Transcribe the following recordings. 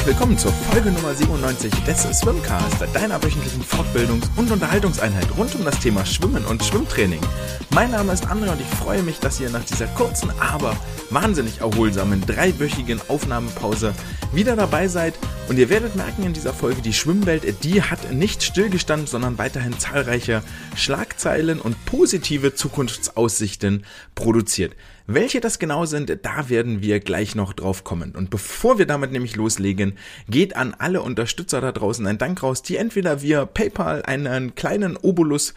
herzlich willkommen zur Folge Nummer 97 des Swimcast, deiner wöchentlichen Fortbildungs- und Unterhaltungseinheit rund um das Thema Schwimmen und Schwimmtraining. Mein Name ist André und ich freue mich, dass ihr nach dieser kurzen, aber wahnsinnig erholsamen dreiwöchigen Aufnahmepause wieder dabei seid. Und ihr werdet merken in dieser Folge, die Schwimmwelt, die hat nicht stillgestanden, sondern weiterhin zahlreiche Schlagzeilen und positive Zukunftsaussichten produziert. Welche das genau sind, da werden wir gleich noch drauf kommen. Und bevor wir damit nämlich loslegen, geht an alle Unterstützer da draußen ein Dank raus, die entweder via PayPal einen kleinen Obolus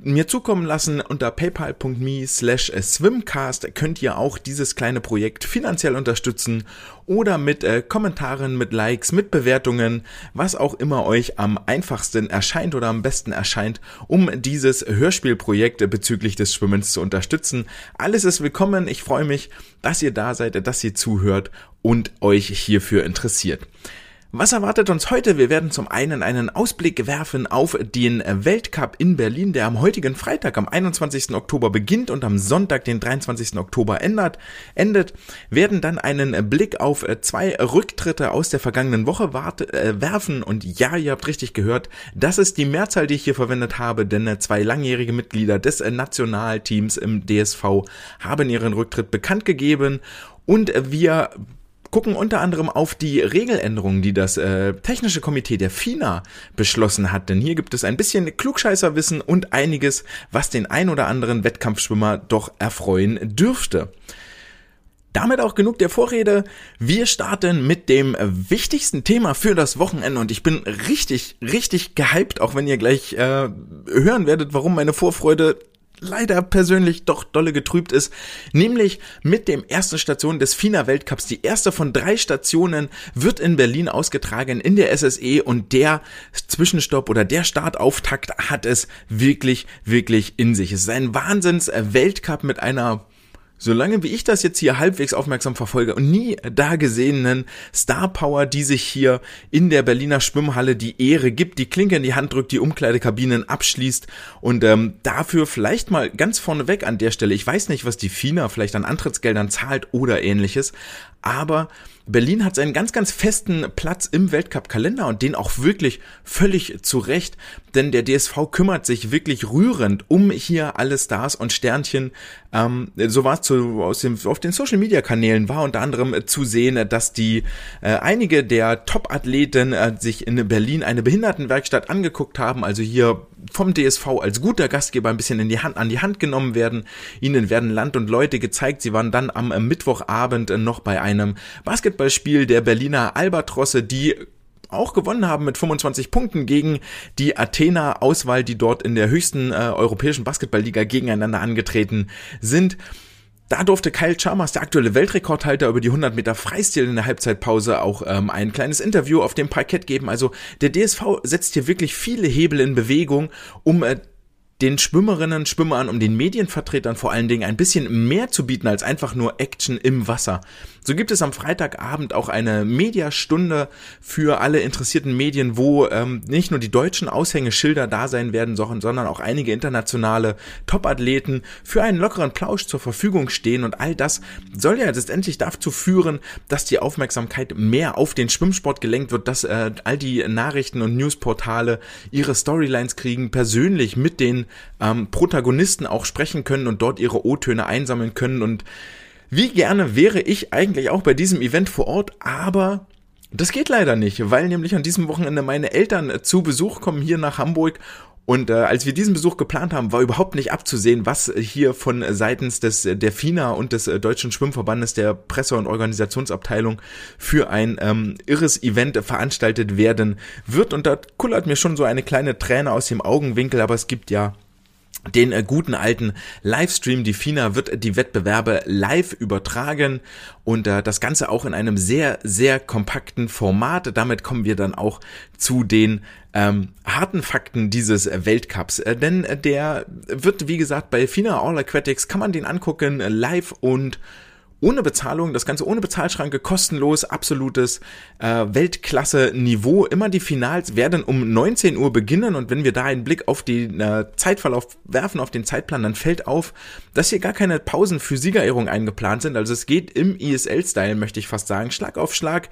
mir zukommen lassen. Unter paypal.me slash swimcast könnt ihr auch dieses kleine Projekt finanziell unterstützen oder mit äh, Kommentaren, mit Likes, mit Bewertungen, was auch immer euch am einfachsten erscheint oder am besten erscheint, um dieses Hörspielprojekt bezüglich des Schwimmens zu unterstützen. Alles ist willkommen. Ich freue mich, dass ihr da seid, dass ihr zuhört und euch hierfür interessiert. Was erwartet uns heute? Wir werden zum einen einen Ausblick werfen auf den Weltcup in Berlin, der am heutigen Freitag, am 21. Oktober beginnt und am Sonntag, den 23. Oktober endet. endet werden dann einen Blick auf zwei Rücktritte aus der vergangenen Woche äh, werfen. Und ja, ihr habt richtig gehört, das ist die Mehrzahl, die ich hier verwendet habe, denn zwei langjährige Mitglieder des Nationalteams im DSV haben ihren Rücktritt bekannt gegeben. Und wir gucken unter anderem auf die Regeländerungen, die das äh, technische Komitee der FINA beschlossen hat. Denn hier gibt es ein bisschen Klugscheißerwissen und einiges, was den ein oder anderen Wettkampfschwimmer doch erfreuen dürfte. Damit auch genug der Vorrede. Wir starten mit dem wichtigsten Thema für das Wochenende und ich bin richtig, richtig gehypt, auch wenn ihr gleich äh, hören werdet, warum meine Vorfreude leider persönlich doch dolle getrübt ist, nämlich mit dem ersten Station des FINA Weltcups. Die erste von drei Stationen wird in Berlin ausgetragen in der SSE und der Zwischenstopp oder der Startauftakt hat es wirklich, wirklich in sich. Es ist ein Wahnsinns-Weltcup mit einer solange wie ich das jetzt hier halbwegs aufmerksam verfolge und nie da gesehenen Star Power, die sich hier in der Berliner Schwimmhalle die Ehre gibt, die Klinke in die Hand drückt, die Umkleidekabinen abschließt und ähm, dafür vielleicht mal ganz vorneweg an der Stelle, ich weiß nicht, was die FINA vielleicht an Antrittsgeldern zahlt oder ähnliches, aber Berlin hat seinen ganz, ganz festen Platz im Weltcup-Kalender und den auch wirklich völlig zu Recht, denn der DSV kümmert sich wirklich rührend um hier alle Stars und Sternchen. Ähm, so war es zu, aus dem, auf den Social-Media-Kanälen war unter anderem zu sehen, dass die äh, einige der Top-Athleten äh, sich in Berlin eine Behindertenwerkstatt angeguckt haben, also hier vom DSV als guter Gastgeber ein bisschen in die Hand, an die Hand genommen werden. Ihnen werden Land und Leute gezeigt. Sie waren dann am Mittwochabend noch bei einem Basketballspiel der Berliner Albatrosse, die auch gewonnen haben mit 25 Punkten gegen die Athena Auswahl, die dort in der höchsten äh, europäischen Basketballliga gegeneinander angetreten sind. Da durfte Kyle Chalmers, der aktuelle Weltrekordhalter über die 100 Meter Freistil in der Halbzeitpause, auch ähm, ein kleines Interview auf dem Parkett geben. Also der DSV setzt hier wirklich viele Hebel in Bewegung, um äh, den Schwimmerinnen, Schwimmern, um den Medienvertretern vor allen Dingen ein bisschen mehr zu bieten als einfach nur Action im Wasser. So gibt es am Freitagabend auch eine Mediastunde für alle interessierten Medien, wo ähm, nicht nur die deutschen Aushängeschilder da sein werden, sondern auch einige internationale Topathleten für einen lockeren Plausch zur Verfügung stehen. Und all das soll ja letztendlich dazu führen, dass die Aufmerksamkeit mehr auf den Schwimmsport gelenkt wird, dass äh, all die Nachrichten und Newsportale ihre Storylines kriegen, persönlich mit den ähm, Protagonisten auch sprechen können und dort ihre O-Töne einsammeln können und wie gerne wäre ich eigentlich auch bei diesem Event vor Ort, aber das geht leider nicht, weil nämlich an diesem Wochenende meine Eltern zu Besuch kommen hier nach Hamburg und äh, als wir diesen Besuch geplant haben, war überhaupt nicht abzusehen, was hier von seitens des der FINA und des äh, Deutschen Schwimmverbandes der Presse- und Organisationsabteilung für ein ähm, irres Event veranstaltet werden wird. Und da kullert mir schon so eine kleine Träne aus dem Augenwinkel, aber es gibt ja den äh, guten alten Livestream. Die FINA wird die Wettbewerbe live übertragen und äh, das Ganze auch in einem sehr, sehr kompakten Format. Damit kommen wir dann auch zu den ähm, harten Fakten dieses Weltcups. Äh, denn der wird, wie gesagt, bei FINA All Aquatics kann man den angucken live und ohne Bezahlung, das Ganze ohne Bezahlschranke, kostenlos, absolutes äh, Weltklasse-Niveau. Immer die Finals werden um 19 Uhr beginnen und wenn wir da einen Blick auf den äh, Zeitverlauf werfen, auf den Zeitplan, dann fällt auf, dass hier gar keine Pausen für Siegerehrung eingeplant sind. Also es geht im ESL-Style, möchte ich fast sagen, Schlag auf Schlag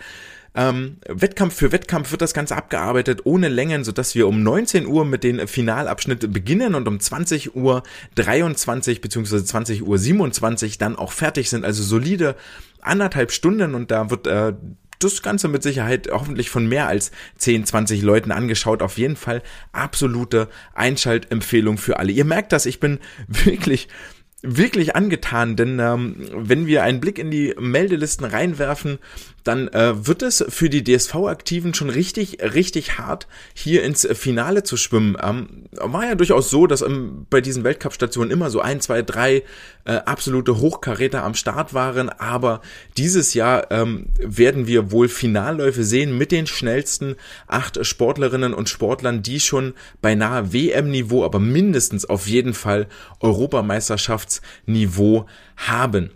Ähm, Wettkampf für Wettkampf wird das Ganze abgearbeitet ohne Längen, sodass wir um 19 Uhr mit den Finalabschnitt beginnen und um 20 Uhr 23 bzw. 20 Uhr 27 dann auch fertig sind. Also solide anderthalb Stunden und da wird äh, das Ganze mit Sicherheit hoffentlich von mehr als 10, 20 Leuten angeschaut. Auf jeden Fall absolute Einschaltempfehlung für alle. Ihr merkt das, ich bin wirklich wirklich angetan, denn ähm, wenn wir einen Blick in die Meldelisten reinwerfen, dann äh, wird es für die DSV-Aktiven schon richtig, richtig hart, hier ins Finale zu schwimmen. Ähm, war ja durchaus so, dass ähm, bei diesen Weltcup-Stationen immer so ein, zwei, drei äh, absolute Hochkaräter am Start waren, aber dieses Jahr ähm, werden wir wohl Finalläufe sehen mit den schnellsten acht Sportlerinnen und Sportlern, die schon beinahe WM-Niveau, aber mindestens auf jeden Fall Europameisterschaftsniveau haben.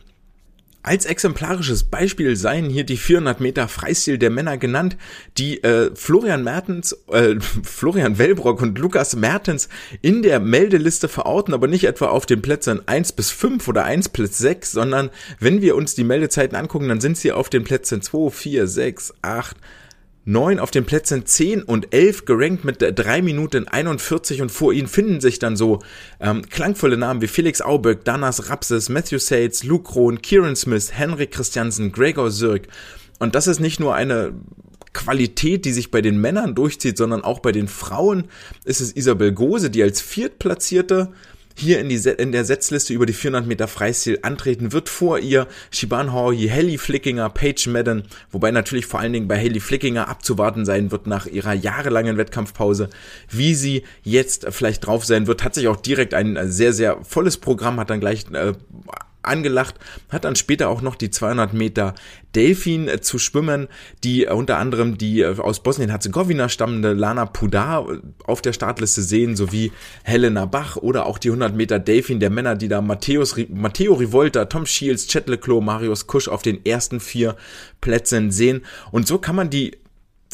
Als exemplarisches Beispiel seien hier die 400 Meter Freistil der Männer genannt, die äh, Florian Mertens, äh, Florian Wellbrock und Lukas Mertens in der Meldeliste verorten, aber nicht etwa auf den Plätzen 1 bis 5 oder 1 bis 6, sondern wenn wir uns die Meldezeiten angucken, dann sind sie auf den Plätzen 2, 4, 6, 8, 9 auf den Plätzen 10 und 11 gerankt mit 3 Minuten 41 und vor ihnen finden sich dann so ähm, klangvolle Namen wie Felix Auböck, Danas Rapses, Matthew Sates, Luke Krohn, Kieran Smith, Henrik Christiansen, Gregor Zirk. Und das ist nicht nur eine Qualität, die sich bei den Männern durchzieht, sondern auch bei den Frauen ist es Isabel Gose, die als Viertplatzierte hier in, die, in der Setzliste über die 400 Meter Freistil antreten wird. Vor ihr Shiban Hori, Haley Flickinger, Paige Madden, wobei natürlich vor allen Dingen bei Haley Flickinger abzuwarten sein wird nach ihrer jahrelangen Wettkampfpause. Wie sie jetzt vielleicht drauf sein wird, hat sich auch direkt ein sehr, sehr volles Programm, hat dann gleich äh, angelacht, hat dann später auch noch die 200 Meter Delfin äh, zu schwimmen, die äh, unter anderem die äh, aus Bosnien-Herzegowina stammende Lana Pudar auf der Startliste sehen, sowie Helena Bach oder auch die 100 Meter Delfin der Männer, die da Matthäus, Matteo Rivolta, Tom Shields, Chet Leclos, Marius Kusch auf den ersten vier Plätzen sehen. Und so kann man die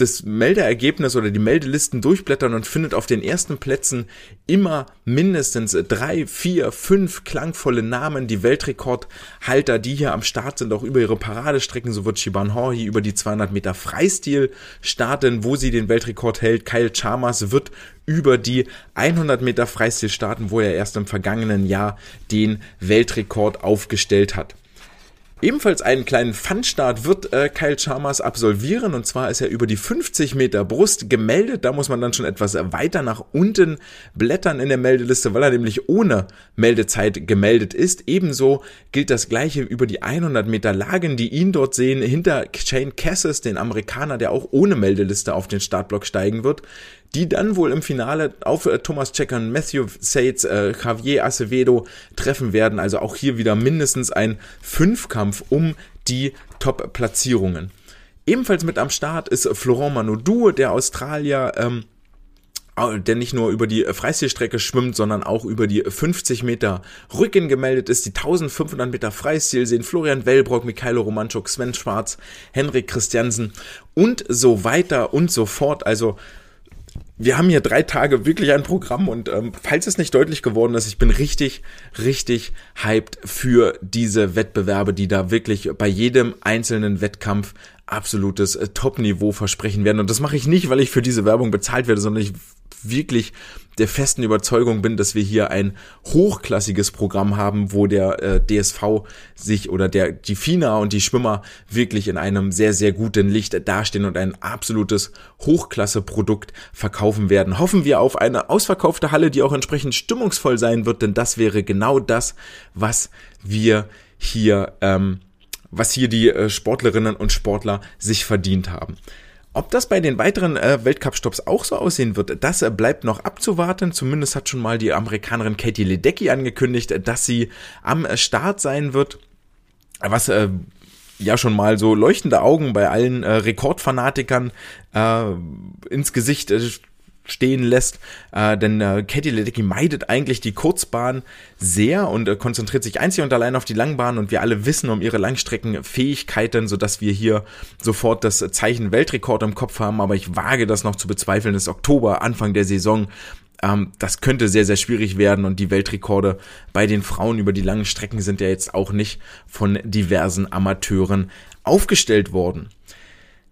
das Meldeergebnis oder die Meldelisten durchblättern und findet auf den ersten Plätzen immer mindestens drei, vier, fünf klangvolle Namen, die Weltrekordhalter, die hier am Start sind, auch über ihre Paradestrecken. So wird Shiban Horhi über die 200 Meter Freistil starten, wo sie den Weltrekord hält. Kyle Chalmers wird über die 100 Meter Freistil starten, wo er erst im vergangenen Jahr den Weltrekord aufgestellt hat. Ebenfalls einen kleinen Funstart wird äh, Kyle Chalmers absolvieren und zwar ist er über die 50 Meter Brust gemeldet. Da muss man dann schon etwas weiter nach unten blättern in der Meldeliste, weil er nämlich ohne Meldezeit gemeldet ist. Ebenso gilt das gleiche über die 100 Meter Lagen, die ihn dort sehen, hinter Shane Cassis, den Amerikaner, der auch ohne Meldeliste auf den Startblock steigen wird die dann wohl im Finale auf äh, Thomas Checker Matthew Sates, äh, Javier Acevedo treffen werden. Also auch hier wieder mindestens ein Fünfkampf um die Top-Platzierungen. Ebenfalls mit am Start ist Florent Manodou, der Australier, ähm, der nicht nur über die Freistilstrecke schwimmt, sondern auch über die 50 Meter Rücken gemeldet ist. Die 1500 Meter Freistil sehen Florian Wellbrock, Mikhailo Romanchuk, Sven Schwarz, Henrik Christiansen und so weiter und so fort. Also wir haben hier drei Tage wirklich ein Programm und ähm, falls es nicht deutlich geworden ist, ich bin richtig, richtig hyped für diese Wettbewerbe, die da wirklich bei jedem einzelnen Wettkampf absolutes äh, Top-Niveau versprechen werden. Und das mache ich nicht, weil ich für diese Werbung bezahlt werde, sondern ich wirklich der festen Überzeugung bin, dass wir hier ein hochklassiges Programm haben, wo der äh, DSV sich oder der die FINA und die Schwimmer wirklich in einem sehr sehr guten Licht dastehen und ein absolutes Hochklasse-Produkt verkaufen werden. Hoffen wir auf eine ausverkaufte Halle, die auch entsprechend stimmungsvoll sein wird, denn das wäre genau das, was wir hier ähm, was hier die äh, Sportlerinnen und Sportler sich verdient haben. Ob das bei den weiteren äh, Weltcup-Stops auch so aussehen wird, das äh, bleibt noch abzuwarten. Zumindest hat schon mal die Amerikanerin Katie Ledecky angekündigt, dass sie am äh, Start sein wird. Was äh, ja schon mal so leuchtende Augen bei allen äh, Rekordfanatikern äh, ins Gesicht äh, stehen lässt, äh, denn äh, Katie Ledecky meidet eigentlich die Kurzbahn sehr und äh, konzentriert sich einzig und allein auf die Langbahn. Und wir alle wissen um ihre Langstreckenfähigkeiten, sodass wir hier sofort das Zeichen Weltrekord im Kopf haben, aber ich wage das noch zu bezweifeln, es ist Oktober, Anfang der Saison, ähm, das könnte sehr, sehr schwierig werden und die Weltrekorde bei den Frauen über die langen Strecken sind ja jetzt auch nicht von diversen Amateuren aufgestellt worden.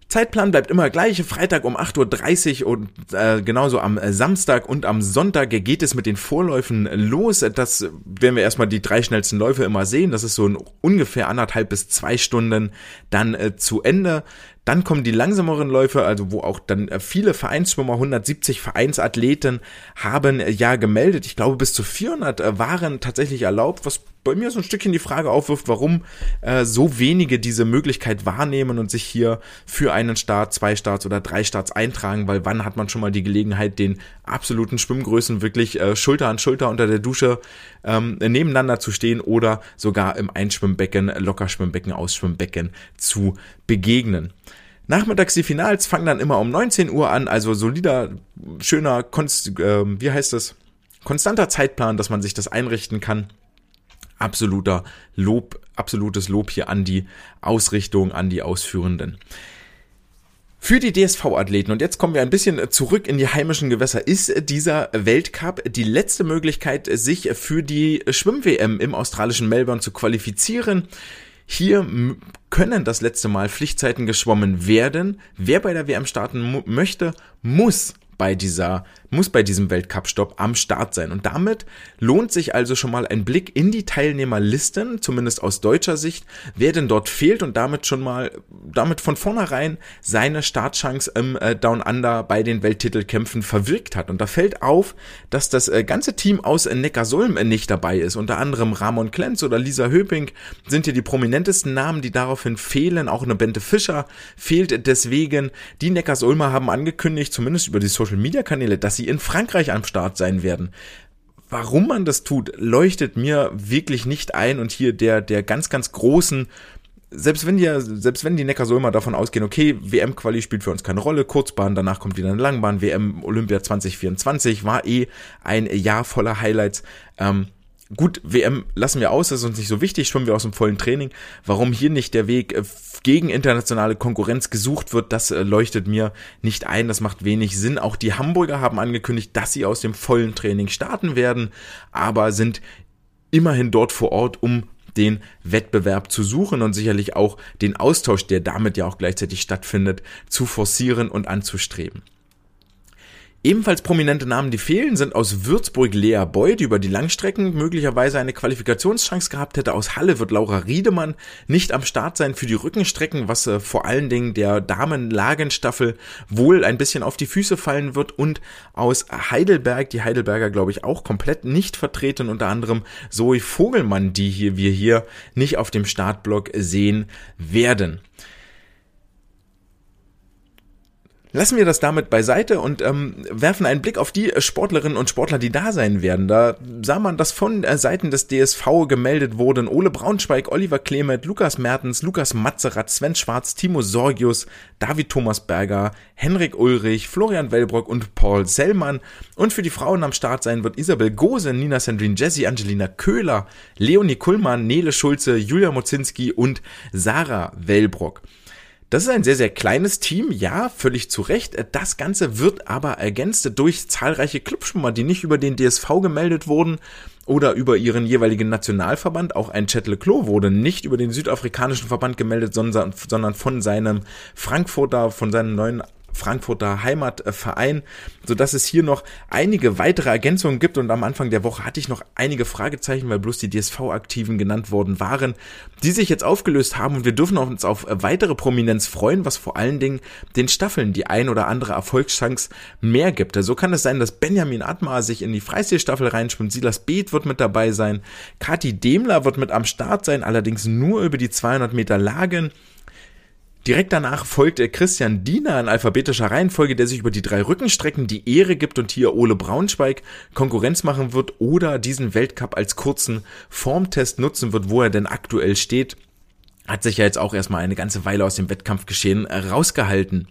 Zeitplan bleibt immer gleich. Freitag um 8.30 Uhr und äh, genauso am Samstag und am Sonntag geht es mit den Vorläufen los. Das werden wir erstmal die drei schnellsten Läufe immer sehen. Das ist so ein ungefähr anderthalb bis zwei Stunden dann äh, zu Ende. Dann kommen die langsameren Läufe, also wo auch dann äh, viele Vereinsschwimmer, 170 Vereinsathleten haben äh, ja gemeldet. Ich glaube, bis zu 400 äh, waren tatsächlich erlaubt, was bei mir so ein Stückchen die Frage aufwirft, warum äh, so wenige diese Möglichkeit wahrnehmen und sich hier für einen Start, zwei Starts oder drei Starts eintragen, weil wann hat man schon mal die Gelegenheit, den absoluten Schwimmgrößen wirklich äh, Schulter an Schulter unter der Dusche ähm, nebeneinander zu stehen oder sogar im Einschwimmbecken, Lockerschwimmbecken, Ausschwimmbecken zu begegnen. Nachmittags die Finals fangen dann immer um 19 Uhr an, also solider, schöner, konst, äh, wie heißt das? Konstanter Zeitplan, dass man sich das einrichten kann. Absoluter Lob, absolutes Lob hier an die Ausrichtung, an die Ausführenden. Für die DSV-Athleten, und jetzt kommen wir ein bisschen zurück in die heimischen Gewässer, ist dieser Weltcup die letzte Möglichkeit, sich für die Schwimm-WM im australischen Melbourne zu qualifizieren. Hier können das letzte Mal Pflichtzeiten geschwommen werden. Wer bei der WM starten möchte, muss bei dieser, muss bei diesem Weltcup-Stopp am Start sein. Und damit lohnt sich also schon mal ein Blick in die Teilnehmerlisten, zumindest aus deutscher Sicht, wer denn dort fehlt und damit schon mal, damit von vornherein seine Startchance im äh, Down Under bei den Welttitelkämpfen verwirkt hat. Und da fällt auf, dass das äh, ganze Team aus Neckarsulm äh, nicht dabei ist. Unter anderem Ramon Klenz oder Lisa Höping sind hier die prominentesten Namen, die daraufhin fehlen. Auch eine Bente Fischer fehlt deswegen. Die Neckarsulmer haben angekündigt, zumindest über die Social Social Media Kanäle, dass sie in Frankreich am Start sein werden. Warum man das tut, leuchtet mir wirklich nicht ein und hier der, der ganz, ganz großen selbst wenn die, selbst wenn die Neckarsulmer davon ausgehen, okay, WM-Quali spielt für uns keine Rolle, Kurzbahn, danach kommt wieder eine Langbahn, WM Olympia 2024 war eh ein Jahr voller Highlights. Ähm, gut, WM lassen wir aus, das ist uns nicht so wichtig, schwimmen wir aus dem vollen Training. Warum hier nicht der Weg äh, gegen internationale Konkurrenz gesucht wird, das äh, leuchtet mir nicht ein, das macht wenig Sinn. Auch die Hamburger haben angekündigt, dass sie aus dem vollen Training starten werden, aber sind immerhin dort vor Ort, um den Wettbewerb zu suchen und sicherlich auch den Austausch, der damit ja auch gleichzeitig stattfindet, zu forcieren und anzustreben. Ebenfalls prominente Namen, die fehlen, sind aus Würzburg Lea Boy, die über die Langstrecken möglicherweise eine Qualifikationschance gehabt hätte. Aus Halle wird Laura Riedemann nicht am Start sein für die Rückenstrecken, was äh, vor allen Dingen der Damenlagenstaffel wohl ein bisschen auf die Füße fallen wird. Und aus Heidelberg, die Heidelberger glaube ich auch komplett nicht vertreten, unter anderem Zoe Vogelmann, die hier wir hier nicht auf dem Startblock sehen werden. Lassen wir das damit beiseite und ähm, werfen einen Blick auf die Sportlerinnen und Sportler, die da sein werden. Da sah man, dass von äh, Seiten des DSV gemeldet wurden Ole Braunschweig, Oliver Clement, Lukas Mertens, Lukas Matzerath, Sven Schwarz, Timo Sorgius, David Thomas Berger, Henrik Ulrich, Florian Wellbrock und Paul Sellmann. Und für die Frauen am Start sein wird Isabel Gose, Nina Sandrine Jesse, Angelina Köhler, Leonie Kullmann, Nele Schulze, Julia Mozinski und Sarah Wellbrock. Das ist ein sehr, sehr kleines Team, ja, völlig zu Recht. Das Ganze wird aber ergänzt durch zahlreiche Clubschwimmer, die nicht über den DSV gemeldet wurden oder über ihren jeweiligen Nationalverband. Auch ein Chet Leclos wurde nicht über den südafrikanischen Verband gemeldet, sondern, sondern von seinem Frankfurter, von seinem neuen Frankfurter Heimatverein, so dass es hier noch einige weitere Ergänzungen gibt. Und am Anfang der Woche hatte ich noch einige Fragezeichen, weil bloß die DSV-Aktiven genannt worden waren, die sich jetzt aufgelöst haben. Und wir dürfen uns auf weitere Prominenz freuen, was vor allen Dingen den Staffeln die ein oder andere Erfolgschance mehr gibt. So also kann es sein, dass Benjamin Atmar sich in die Freistilstaffel reinschwimmt, Silas Beeth wird mit dabei sein, Kati Demler wird mit am Start sein, allerdings nur über die 200 Meter Lagen Direkt danach folgt Christian Diener in alphabetischer Reihenfolge, der sich über die drei Rückenstrecken die Ehre gibt und hier Ole Braunschweig Konkurrenz machen wird oder diesen Weltcup als kurzen Formtest nutzen wird, wo er denn aktuell steht. Hat sich ja jetzt auch erstmal eine ganze Weile aus dem Wettkampfgeschehen rausgehalten.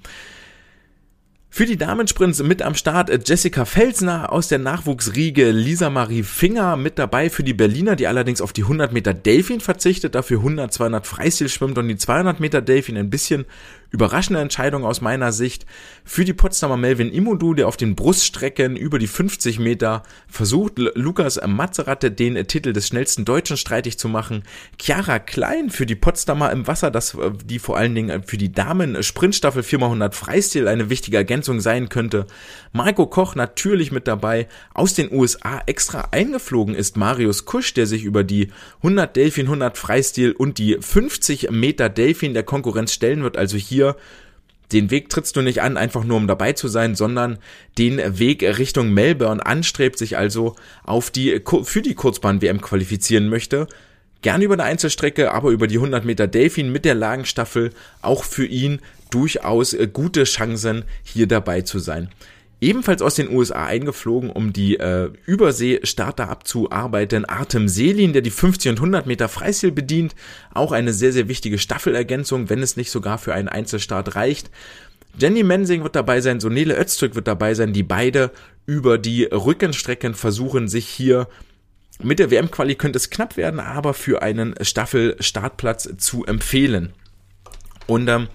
Für die Damensprints mit am Start Jessica Felsner aus der Nachwuchsriege, Lisa Marie Finger mit dabei für die Berliner, die allerdings auf die 100 Meter Delfin verzichtet, dafür 100, 200 Freistil schwimmt und die 200 Meter Delfin ein bisschen überraschende Entscheidung aus meiner Sicht für die Potsdamer Melvin Imodu, der auf den Bruststrecken über die 50 Meter versucht, Lukas Mazeratte den Titel des schnellsten Deutschen streitig zu machen. Chiara Klein für die Potsdamer im Wasser, das äh, die vor allen Dingen für die Damen Sprintstaffel 4x100 Freistil eine wichtige Ergänzung sein könnte. Marco Koch natürlich mit dabei. Aus den USA extra eingeflogen ist Marius Kusch, der sich über die 100 Delfin, 100 Freistil und die 50 Meter Delfin der Konkurrenz stellen wird. Also hier den Weg trittst du nicht an, einfach nur um dabei zu sein, sondern den Weg Richtung Melbourne anstrebt, sich also auf die, für die Kurzbahn-WM qualifizieren möchte. Gerne über eine Einzelstrecke, aber über die 100 Meter Delfin mit der Lagenstaffel auch für ihn durchaus äh, gute Chancen, hier dabei zu sein ebenfalls aus den USA eingeflogen, um die äh, Überseestarter abzuarbeiten. Artem Selin, der die 50 und 100 Meter Freistil bedient, auch eine sehr, sehr wichtige Staffelergänzung, wenn es nicht sogar für einen Einzelstart reicht. Jenny Mensing wird dabei sein, Sonele Öztürk wird dabei sein, die beide über die Rückenstrecken versuchen, sich hier mit der WM-Quali könnte es knapp werden, aber für einen Staffelstartplatz zu empfehlen. Und ähm,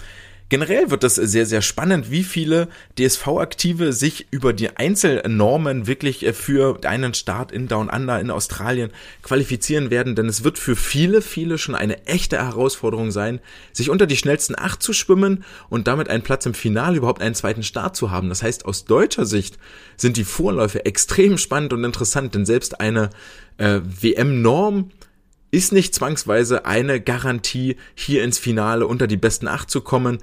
Generell wird es sehr, sehr spannend, wie viele DSV-Aktive sich über die Einzelnormen wirklich äh, für einen Start in Down Under in Australien qualifizieren werden, denn es wird für viele, viele schon eine echte Herausforderung sein, sich unter die schnellsten acht zu schwimmen und damit einen Platz im Finale überhaupt einen zweiten Start zu haben. Das heißt, aus deutscher Sicht sind die Vorläufe extrem spannend und interessant, denn selbst eine äh, WM-Norm ist nicht zwangsweise eine Garantie, hier ins Finale unter die besten acht zu kommen,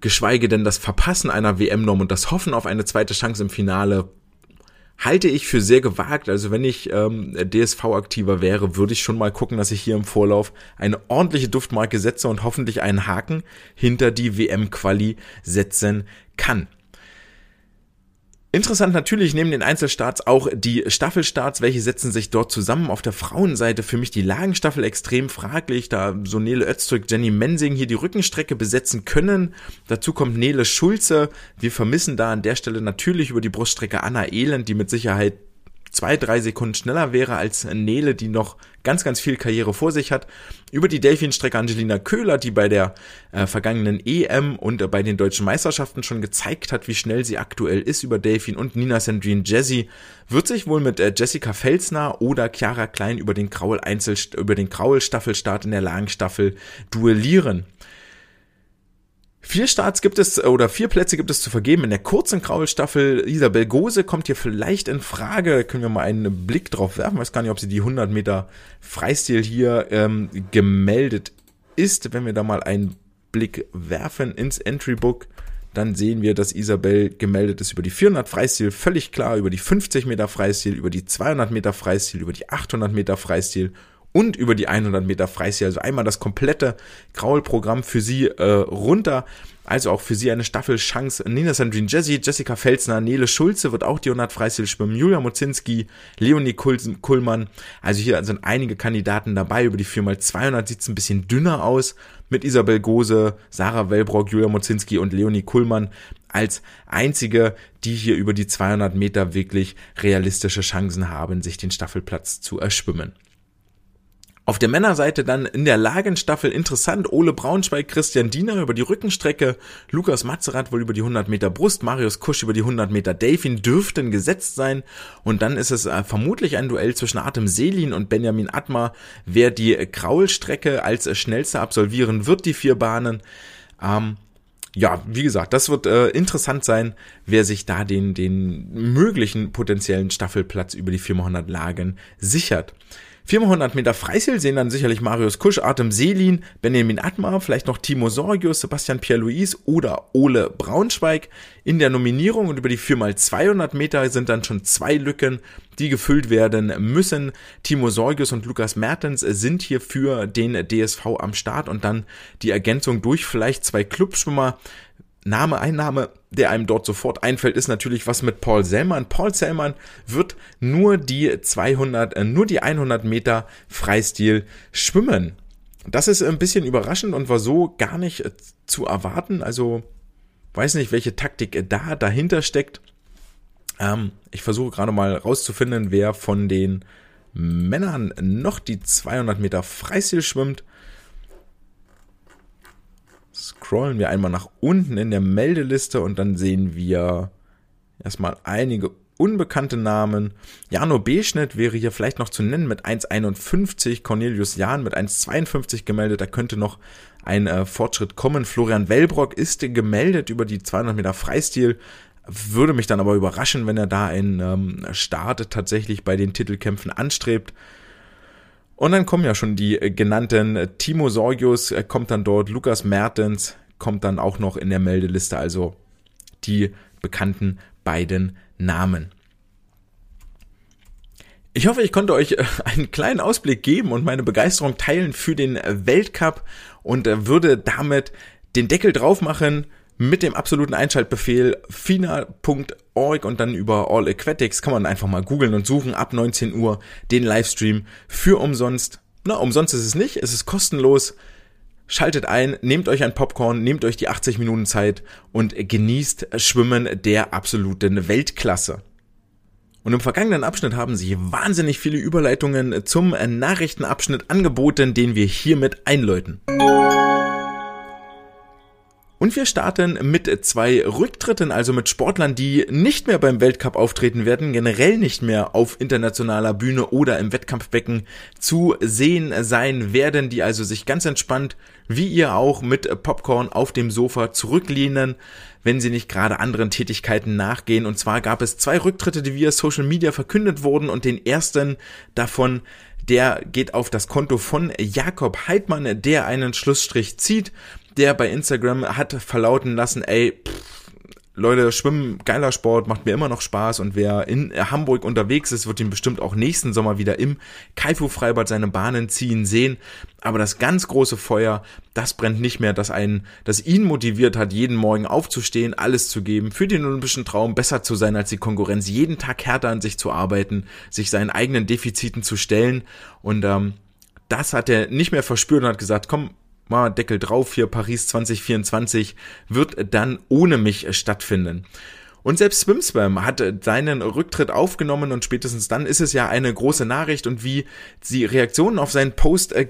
geschweige denn das Verpassen einer WM-Norm und das Hoffen auf eine zweite Chance im Finale halte ich für sehr gewagt. Also wenn ich ähm, DSV-aktiver wäre, würde ich schon mal gucken, dass ich hier im Vorlauf eine ordentliche Duftmarke setze und hoffentlich einen Haken hinter die WM-Quali setzen kann. Interessant natürlich neben den Einzelstarts auch die Staffelstarts, welche setzen sich dort zusammen. Auf der Frauenseite für mich die Lagenstaffel extrem fraglich, da so Nele Öztürk, Jenny Mensing hier die Rückenstrecke besetzen können. Dazu kommt Nele Schulze. Wir vermissen da an der Stelle natürlich über die Bruststrecke Anna Elend, die mit Sicherheit zwei, drei Sekunden schneller wäre als Nele, die noch ganz, ganz viel Karriere vor sich hat. Über die Delfinstrecke Angelina Köhler, die bei der äh, vergangenen EM und äh, bei den deutschen Meisterschaften schon gezeigt hat, wie schnell sie aktuell ist über Delfin und Nina Sandrine Jessie, wird sich wohl mit äh, Jessica Felsner oder Chiara Klein über den Kraul Einzel über den Kraul Staffelstart in der Lagenstaffel duellieren. Vier Starts gibt es oder vier Plätze gibt es zu vergeben in der kurzen Kraulstaffel. Isabel Gose kommt hier vielleicht in Frage. Können wir mal einen Blick drauf werfen. Ich weiß gar nicht, ob sie die 100 Meter Freistil hier ähm, gemeldet ist. Wenn wir da mal einen Blick werfen ins Entrybook, dann sehen wir, dass Isabel gemeldet ist über die 400 Freistil, völlig klar, über die 50 Meter Freistil, über die 200 Meter Freistil, über die 800 Meter Freistil und über die 100 Meter Freistil. Also einmal das komplette Kraulprogramm für sie äh, runter. Also auch für sie eine Staffelchance. Nina Sandrine Jessie, Jessica Felsner, Nele Schulze wird auch die 100 Freistil schwimmen, Julia Mozinski, Leonie Kuhlmann. Also hier sind einige Kandidaten dabei. Über die 4x200 sieht es ein bisschen dünner aus. Mit Isabel Gose, Sarah Wellbrock, Julia Mozinski und Leonie Kuhlmann als einzige, die hier über die 200 Meter wirklich realistische Chancen haben, sich den Staffelplatz zu erschwimmen. Auf der Männerseite dann in der Lagenstaffel interessant, Ole Braunschweig, Christian Diener über die Rückenstrecke, Lukas Mazerat wohl über die 100 Meter Brust, Marius Kusch über die 100 Meter Delfin dürften gesetzt sein und dann ist es äh, vermutlich ein Duell zwischen Artem Selin und Benjamin Atmar, wer die Kraulstrecke als schnellster absolvieren wird, die vier Bahnen. Ähm, ja, wie gesagt, das wird äh, interessant sein, wer sich da den, den möglichen potenziellen Staffelplatz über die 400 Lagen sichert. 400 Meter Freistil sehen dann sicherlich Marius Kusch, Artem Selin, Benjamin Atmar, vielleicht noch Timo Sorgius, Sebastian Pierre-Louis oder Ole Braunschweig in der Nominierung und über die 4x200 Meter sind dann schon zwei Lücken, die gefüllt werden müssen. Timo Sorgius und Lukas Mertens sind hier für den DSV am Start und dann die Ergänzung durch vielleicht zwei Clubschwimmer. Name, Einnahme, der einem dort sofort einfällt, ist natürlich was mit Paul Sellmann. Paul Sellmann wird nur die 200, äh, nur die 100 Meter Freistil schwimmen. Das ist ein bisschen überraschend und war so gar nicht äh, zu erwarten. Also weiß nicht, welche Taktik da dahinter steckt. Ähm, ich versuche gerade mal rauszufinden, wer von den Männern noch die 200 Meter Freistil schwimmt. Scrollen wir einmal nach unten in der Meldeliste und dann sehen wir erstmal einige unbekannte Namen. Jano B-Schnitt wäre hier vielleicht noch zu nennen mit 1,51. Cornelius Jahn mit 1,52 gemeldet. Da könnte noch ein äh, Fortschritt kommen. Florian Wellbrock ist gemeldet über die 200 Meter Freistil. Würde mich dann aber überraschen, wenn er da einen ähm, Start tatsächlich bei den Titelkämpfen anstrebt. Und dann kommen ja schon die äh, genannten äh, Timo Sorgius, äh, kommt dann dort, Lukas Mertens kommt dann auch noch in der Meldeliste, also die bekannten beiden Namen. Ich hoffe, ich konnte euch einen kleinen Ausblick geben und meine Begeisterung teilen für den Weltcup und würde damit den Deckel drauf machen mit dem absoluten Einschaltbefehl fina.org und dann über All Aquatics kann man einfach mal googeln und suchen ab 19 Uhr den Livestream für umsonst. Na, umsonst ist es nicht, es ist kostenlos. Schaltet ein, nehmt euch ein Popcorn, nehmt euch die 80 Minuten Zeit und genießt Schwimmen der absoluten Weltklasse. Und im vergangenen Abschnitt haben sich wahnsinnig viele Überleitungen zum Nachrichtenabschnitt angeboten, den wir hiermit einläuten. Und wir starten mit zwei Rücktritten, also mit Sportlern, die nicht mehr beim Weltcup auftreten werden, generell nicht mehr auf internationaler Bühne oder im Wettkampfbecken zu sehen sein werden, die also sich ganz entspannt, wie ihr auch, mit Popcorn auf dem Sofa zurücklehnen, wenn sie nicht gerade anderen Tätigkeiten nachgehen. Und zwar gab es zwei Rücktritte, die via Social Media verkündet wurden und den ersten davon der geht auf das Konto von Jakob Heidmann, der einen Schlussstrich zieht der bei Instagram hat verlauten lassen, ey, pff, Leute, Schwimmen, geiler Sport, macht mir immer noch Spaß und wer in Hamburg unterwegs ist, wird ihn bestimmt auch nächsten Sommer wieder im Kaifu-Freibad seine Bahnen ziehen sehen. Aber das ganz große Feuer, das brennt nicht mehr, das einen, das ihn motiviert hat, jeden Morgen aufzustehen, alles zu geben, für den olympischen Traum besser zu sein als die Konkurrenz, jeden Tag härter an sich zu arbeiten, sich seinen eigenen Defiziten zu stellen und ähm, das hat er nicht mehr verspürt und hat gesagt, komm, mal Deckel drauf hier, Paris 2024 wird dann ohne mich stattfinden. Und selbst SwimSwam hat seinen Rücktritt aufgenommen und spätestens dann ist es ja eine große Nachricht und wie sie Reaktionen auf seinen Post äh,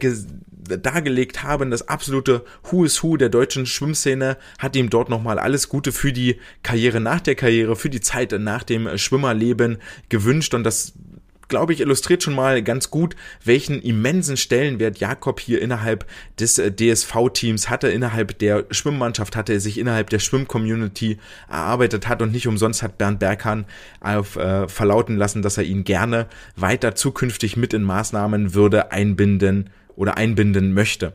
dargelegt haben, das absolute Who is Who der deutschen Schwimmszene hat ihm dort nochmal alles Gute für die Karriere nach der Karriere, für die Zeit nach dem Schwimmerleben gewünscht und das glaube ich, illustriert schon mal ganz gut, welchen immensen Stellenwert Jakob hier innerhalb des äh, DSV-Teams hatte, innerhalb der Schwimmmannschaft hatte, sich innerhalb der Schwimm-Community erarbeitet hat und nicht umsonst hat Bernd Berghahn auf, äh, verlauten lassen, dass er ihn gerne weiter zukünftig mit in Maßnahmen würde einbinden oder einbinden möchte.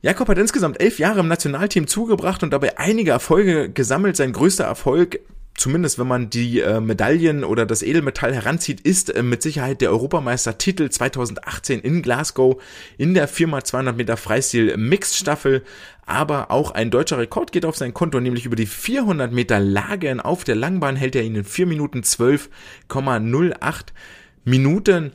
Jakob hat insgesamt elf Jahre im Nationalteam zugebracht und dabei einige Erfolge gesammelt. Sein größter Erfolg zumindest wenn man die äh, Medaillen oder das Edelmetall heranzieht, ist äh, mit Sicherheit der Europameistertitel 2018 in Glasgow in der 4x200 Meter Freistil Mixed Staffel. Aber auch ein deutscher Rekord geht auf sein Konto, nämlich über die 400 Meter Lagen auf der Langbahn hält er ihn in 4 Minuten 12,08 Minuten.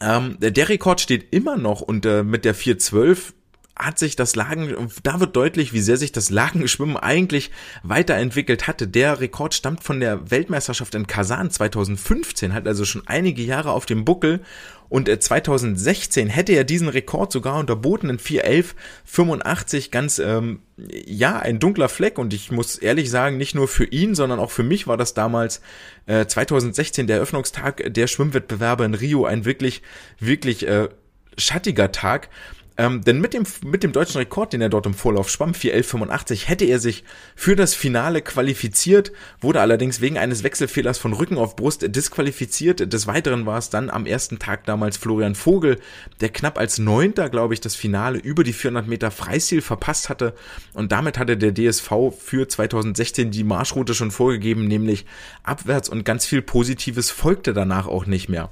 Ähm, der Rekord steht immer noch und äh, mit der 412 hat sich das Lagen, da wird deutlich, wie sehr sich das Lagenschwimmen eigentlich weiterentwickelt hatte. Der Rekord stammt von der Weltmeisterschaft in Kasan 2015, hat also schon einige Jahre auf dem Buckel und 2016 äh, hätte er diesen Rekord sogar unterboten in 4.11.85 ganz, ähm, ja, ein dunkler Fleck und ich muss ehrlich sagen, nicht nur für ihn, sondern auch für mich war das damals äh, 2016 der Eröffnungstag der Schwimmwettbewerbe in Rio ein wirklich, wirklich äh, schattiger Tag. Ähm, denn mit dem, mit dem deutschen Rekord, den er dort im Vorlauf schwamm, 4.11.85, hätte er sich für das Finale qualifiziert, wurde allerdings wegen eines Wechselfehlers von Rücken auf Brust disqualifiziert. Des Weiteren war es dann am ersten Tag damals Florian Vogel, der knapp als Neunter, glaube ich, das Finale über die 400 Meter Freistil verpasst hatte. Und damit hatte der DSV für 2016 die Marschroute schon vorgegeben, nämlich abwärts und ganz viel Positives folgte danach auch nicht mehr.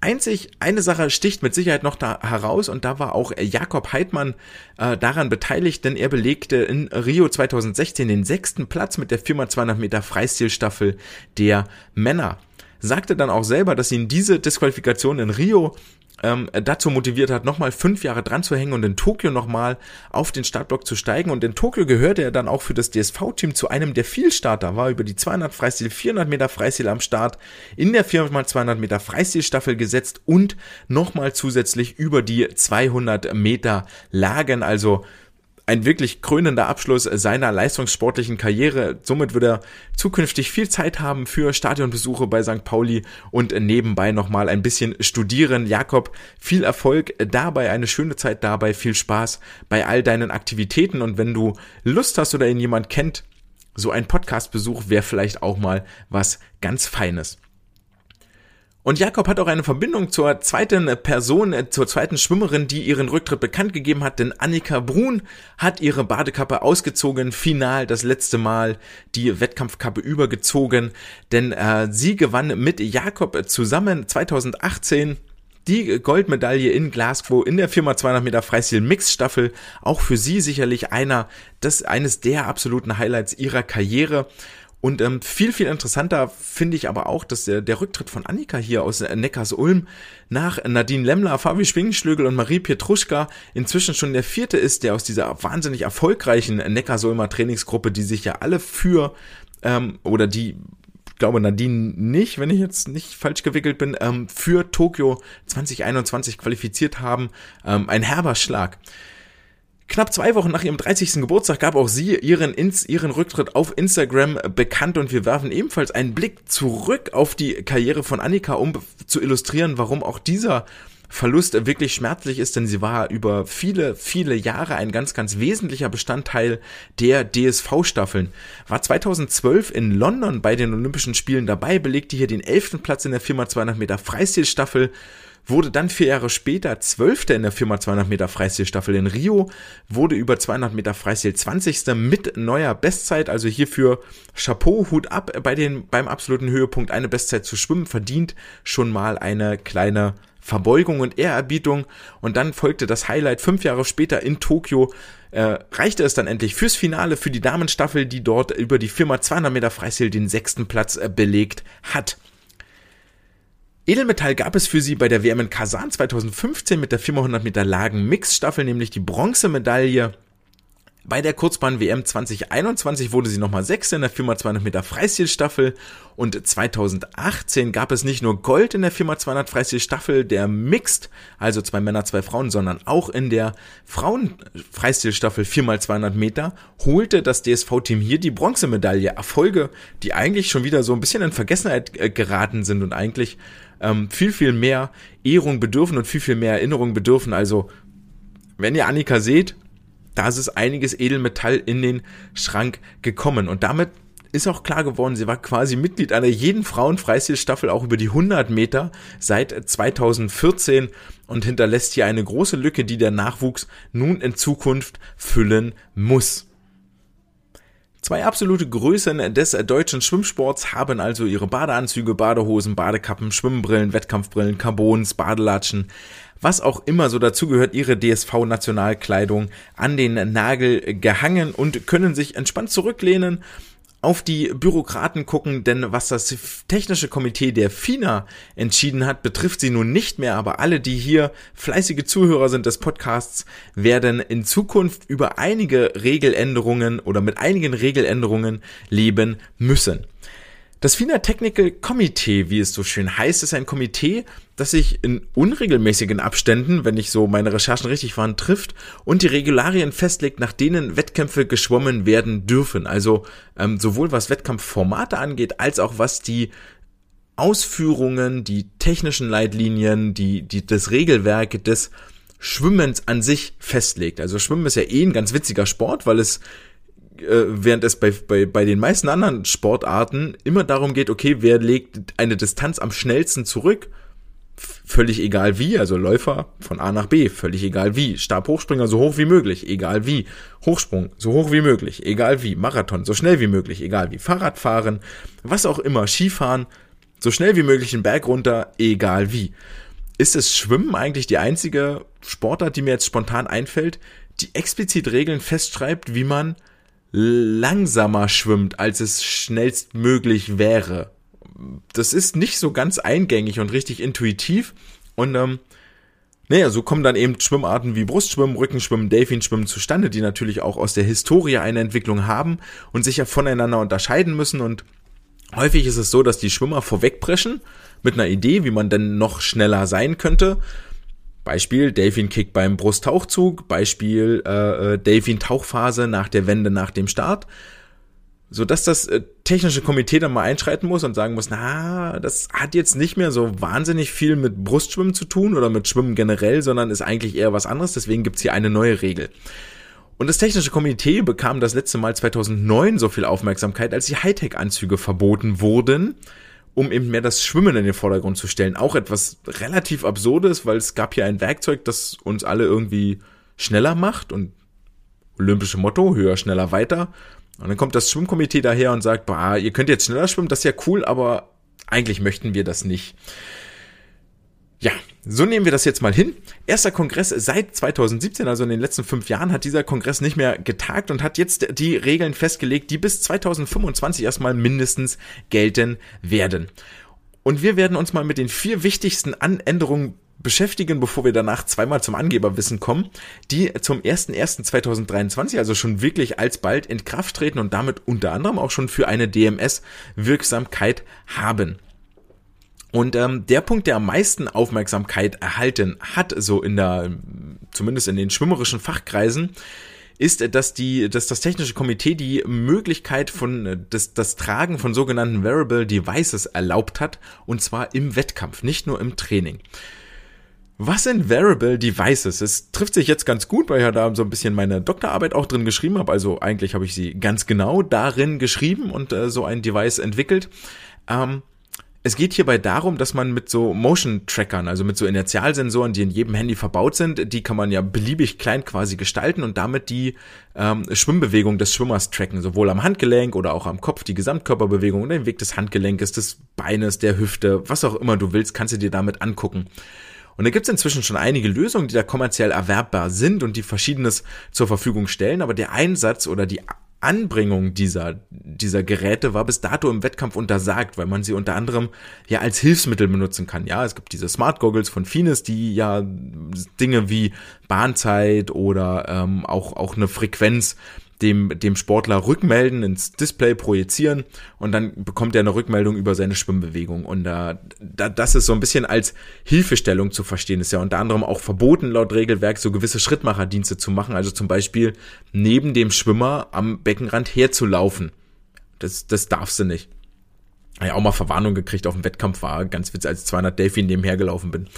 Einzig eine Sache sticht mit Sicherheit noch da heraus und da war auch Jakob Heidmann äh, daran beteiligt, denn er belegte in Rio 2016 den sechsten Platz mit der 4x200 Meter Freistilstaffel der Männer. Sagte dann auch selber, dass ihn diese Disqualifikation in Rio ähm, dazu motiviert hat, nochmal fünf Jahre dran zu hängen und in Tokio nochmal auf den Startblock zu steigen. Und in Tokio gehörte er dann auch für das DSV-Team zu einem der Vielstarter, war über die 200 Freistil, 400 Meter Freistil am Start, in der 4x200 Meter Freistilstaffel gesetzt und nochmal zusätzlich über die 200 Meter Lagen, also ein wirklich krönender Abschluss seiner leistungssportlichen Karriere. Somit wird er zukünftig viel Zeit haben für Stadionbesuche bei St. Pauli und nebenbei nochmal ein bisschen studieren. Jakob, viel Erfolg dabei, eine schöne Zeit dabei, viel Spaß bei all deinen Aktivitäten und wenn du Lust hast oder ihn jemand kennt, so ein Podcastbesuch wäre vielleicht auch mal was ganz Feines. Und Jakob hat auch eine Verbindung zur zweiten Person, äh, zur zweiten Schwimmerin, die ihren Rücktritt bekannt gegeben hat, denn Annika Brun hat ihre Badekappe ausgezogen, final das letzte Mal die Wettkampfkappe übergezogen, denn äh, sie gewann mit Jakob zusammen 2018 die Goldmedaille in Glasgow in der Firma 200 Meter Freistil Mix Staffel. Auch für sie sicherlich einer, das, eines der absoluten Highlights ihrer Karriere. Und ähm, viel, viel interessanter finde ich aber auch, dass der, der Rücktritt von Annika hier aus Neckars-Ulm nach Nadine Lemmler, Fabi Schwingenschlögel und Marie Pietruschka inzwischen schon der vierte ist, der aus dieser wahnsinnig erfolgreichen Neckars-Ulmer Trainingsgruppe, die sich ja alle für ähm, oder die glaube Nadine nicht, wenn ich jetzt nicht falsch gewickelt bin, ähm, für Tokio 2021 qualifiziert haben. Ähm, ein herber Schlag. Knapp zwei Wochen nach ihrem 30. Geburtstag gab auch sie ihren, ihren Rücktritt auf Instagram bekannt und wir werfen ebenfalls einen Blick zurück auf die Karriere von Annika, um zu illustrieren, warum auch dieser Verlust wirklich schmerzlich ist, denn sie war über viele, viele Jahre ein ganz, ganz wesentlicher Bestandteil der DSV-Staffeln. War 2012 in London bei den Olympischen Spielen dabei, belegte hier den elften Platz in der Firma 200 Meter Freistilstaffel wurde dann vier Jahre später Zwölfter in der Firma 200 Meter Freistilstaffel in Rio, wurde über 200 Meter Freistil 20. mit neuer Bestzeit, also hierfür Chapeau, Hut ab bei den, beim absoluten Höhepunkt eine Bestzeit zu schwimmen, verdient schon mal eine kleine Verbeugung und Ehrerbietung und dann folgte das Highlight fünf Jahre später in Tokio, äh, reichte es dann endlich fürs Finale für die Damenstaffel, die dort über die Firma 200 Meter Freistil den sechsten Platz äh, belegt hat. Edelmetall gab es für sie bei der WM in Kasan 2015 mit der 400 Meter Lagen Mixstaffel, nämlich die Bronzemedaille. Bei der Kurzbahn-WM 2021 wurde sie nochmal Sechste in der 4x200 Meter Freistilstaffel und 2018 gab es nicht nur Gold in der 4x200 Freistilstaffel der Mixed, also zwei Männer, zwei Frauen, sondern auch in der Frauen-Freistilstaffel 4x200 Meter holte das DSV-Team hier die Bronzemedaille. Erfolge, die eigentlich schon wieder so ein bisschen in Vergessenheit äh, geraten sind und eigentlich ähm, viel, viel mehr Ehrung bedürfen und viel, viel mehr Erinnerung bedürfen. Also, wenn ihr Annika seht, da ist einiges Edelmetall in den Schrank gekommen. Und damit ist auch klar geworden, sie war quasi Mitglied einer jeden Frauenfreistilstaffel auch über die 100 Meter seit 2014 und hinterlässt hier eine große Lücke, die der Nachwuchs nun in Zukunft füllen muss. Zwei absolute Größen des deutschen Schwimmsports haben also ihre Badeanzüge, Badehosen, Badekappen, Schwimmbrillen, Wettkampfbrillen, Carbons, Badelatschen, was auch immer so dazugehört, ihre DSV-Nationalkleidung an den Nagel gehangen und können sich entspannt zurücklehnen auf die Bürokraten gucken, denn was das technische Komitee der FINA entschieden hat, betrifft sie nun nicht mehr, aber alle, die hier fleißige Zuhörer sind des Podcasts, werden in Zukunft über einige Regeländerungen oder mit einigen Regeländerungen leben müssen. Das FINA Technical Committee, wie es so schön heißt, ist ein Komitee, das sich in unregelmäßigen Abständen, wenn ich so meine Recherchen richtig waren, trifft und die Regularien festlegt, nach denen Wettkämpfe geschwommen werden dürfen. Also ähm, sowohl was Wettkampfformate angeht, als auch was die Ausführungen, die technischen Leitlinien, die, die, das Regelwerk des Schwimmens an sich festlegt. Also Schwimmen ist ja eh ein ganz witziger Sport, weil es äh, während es bei, bei, bei den meisten anderen Sportarten immer darum geht, okay, wer legt eine Distanz am schnellsten zurück, völlig egal wie, also Läufer von A nach B, völlig egal wie, Stabhochspringer so hoch wie möglich, egal wie, Hochsprung so hoch wie möglich, egal wie, Marathon so schnell wie möglich, egal wie, Fahrradfahren, was auch immer, Skifahren, so schnell wie möglich den Berg runter, egal wie. Ist das Schwimmen eigentlich die einzige Sportart, die mir jetzt spontan einfällt, die explizit Regeln festschreibt, wie man langsamer schwimmt, als es schnellstmöglich wäre. Das ist nicht so ganz eingängig und richtig intuitiv. Und ähm, naja, so kommen dann eben Schwimmarten wie Brustschwimmen, Rückenschwimmen, Delfinschwimmen zustande, die natürlich auch aus der Historie eine Entwicklung haben und sich ja voneinander unterscheiden müssen. Und häufig ist es so, dass die Schwimmer vorwegpreschen mit einer Idee, wie man denn noch schneller sein könnte Beispiel Delfin Kick beim Brusttauchzug, Beispiel äh, äh Delfin Tauchphase nach der Wende nach dem Start, so dass das äh, technische Komitee dann mal einschreiten muss und sagen muss, na, das hat jetzt nicht mehr so wahnsinnig viel mit Brustschwimmen zu tun oder mit Schwimmen generell, sondern ist eigentlich eher was anderes, deswegen gibt's hier eine neue Regel. Und das technische Komitee bekam das letzte Mal 2009 so viel Aufmerksamkeit, als die Hightech-Anzüge verboten wurden, um eben mehr das Schwimmen in den Vordergrund zu stellen. Auch etwas relativ absurdes, weil es gab hier ein Werkzeug, das uns alle irgendwie schneller macht und olympische Motto, höher, schneller, weiter. Und dann kommt das Schwimmkomitee daher und sagt, bah, ihr könnt jetzt schneller schwimmen, das ist ja cool, aber eigentlich möchten wir das nicht. Ja, so nehmen wir das jetzt mal hin. Erster Kongress seit 2017, also in den letzten fünf Jahren, hat dieser Kongress nicht mehr getagt und hat jetzt die Regeln festgelegt, die bis 2025 erstmal mindestens gelten werden. Und wir werden uns mal mit den vier wichtigsten Anänderungen beschäftigen, bevor wir danach zweimal zum Angeberwissen kommen, die zum 01.01.2023, also schon wirklich alsbald in Kraft treten und damit unter anderem auch schon für eine DMS Wirksamkeit haben. Und ähm, der Punkt, der am meisten Aufmerksamkeit erhalten hat, so in der, zumindest in den schwimmerischen Fachkreisen, ist, dass die, dass das technische Komitee die Möglichkeit von das, das Tragen von sogenannten Wearable Devices erlaubt hat, und zwar im Wettkampf, nicht nur im Training. Was sind Wearable Devices? Es trifft sich jetzt ganz gut, weil ich ja da so ein bisschen meine Doktorarbeit auch drin geschrieben habe. Also eigentlich habe ich sie ganz genau darin geschrieben und äh, so ein Device entwickelt. Ähm, es geht hierbei darum, dass man mit so Motion-Trackern, also mit so Inertialsensoren, die in jedem Handy verbaut sind, die kann man ja beliebig klein quasi gestalten und damit die ähm, Schwimmbewegung des Schwimmers tracken, sowohl am Handgelenk oder auch am Kopf, die Gesamtkörperbewegung, den Weg des Handgelenkes, des Beines, der Hüfte, was auch immer du willst, kannst du dir damit angucken. Und da gibt es inzwischen schon einige Lösungen, die da kommerziell erwerbbar sind und die verschiedenes zur Verfügung stellen, aber der Einsatz oder die Anbringung dieser, dieser Geräte war bis dato im Wettkampf untersagt, weil man sie unter anderem ja als Hilfsmittel benutzen kann. Ja, es gibt diese Smart Goggles von Finis, die ja Dinge wie Bahnzeit oder ähm, auch, auch eine Frequenz dem, dem Sportler rückmelden, ins Display projizieren und dann bekommt er eine Rückmeldung über seine Schwimmbewegung. Und äh, da, das ist so ein bisschen als Hilfestellung zu verstehen. Ist ja unter anderem auch verboten laut Regelwerk, so gewisse Schrittmacherdienste zu machen. Also zum Beispiel neben dem Schwimmer am Beckenrand herzulaufen. Das, das darfst du nicht. Ja, auch mal Verwarnung gekriegt auf dem Wettkampf war, ganz witzig, als 200 Delfin nebenher gelaufen bin.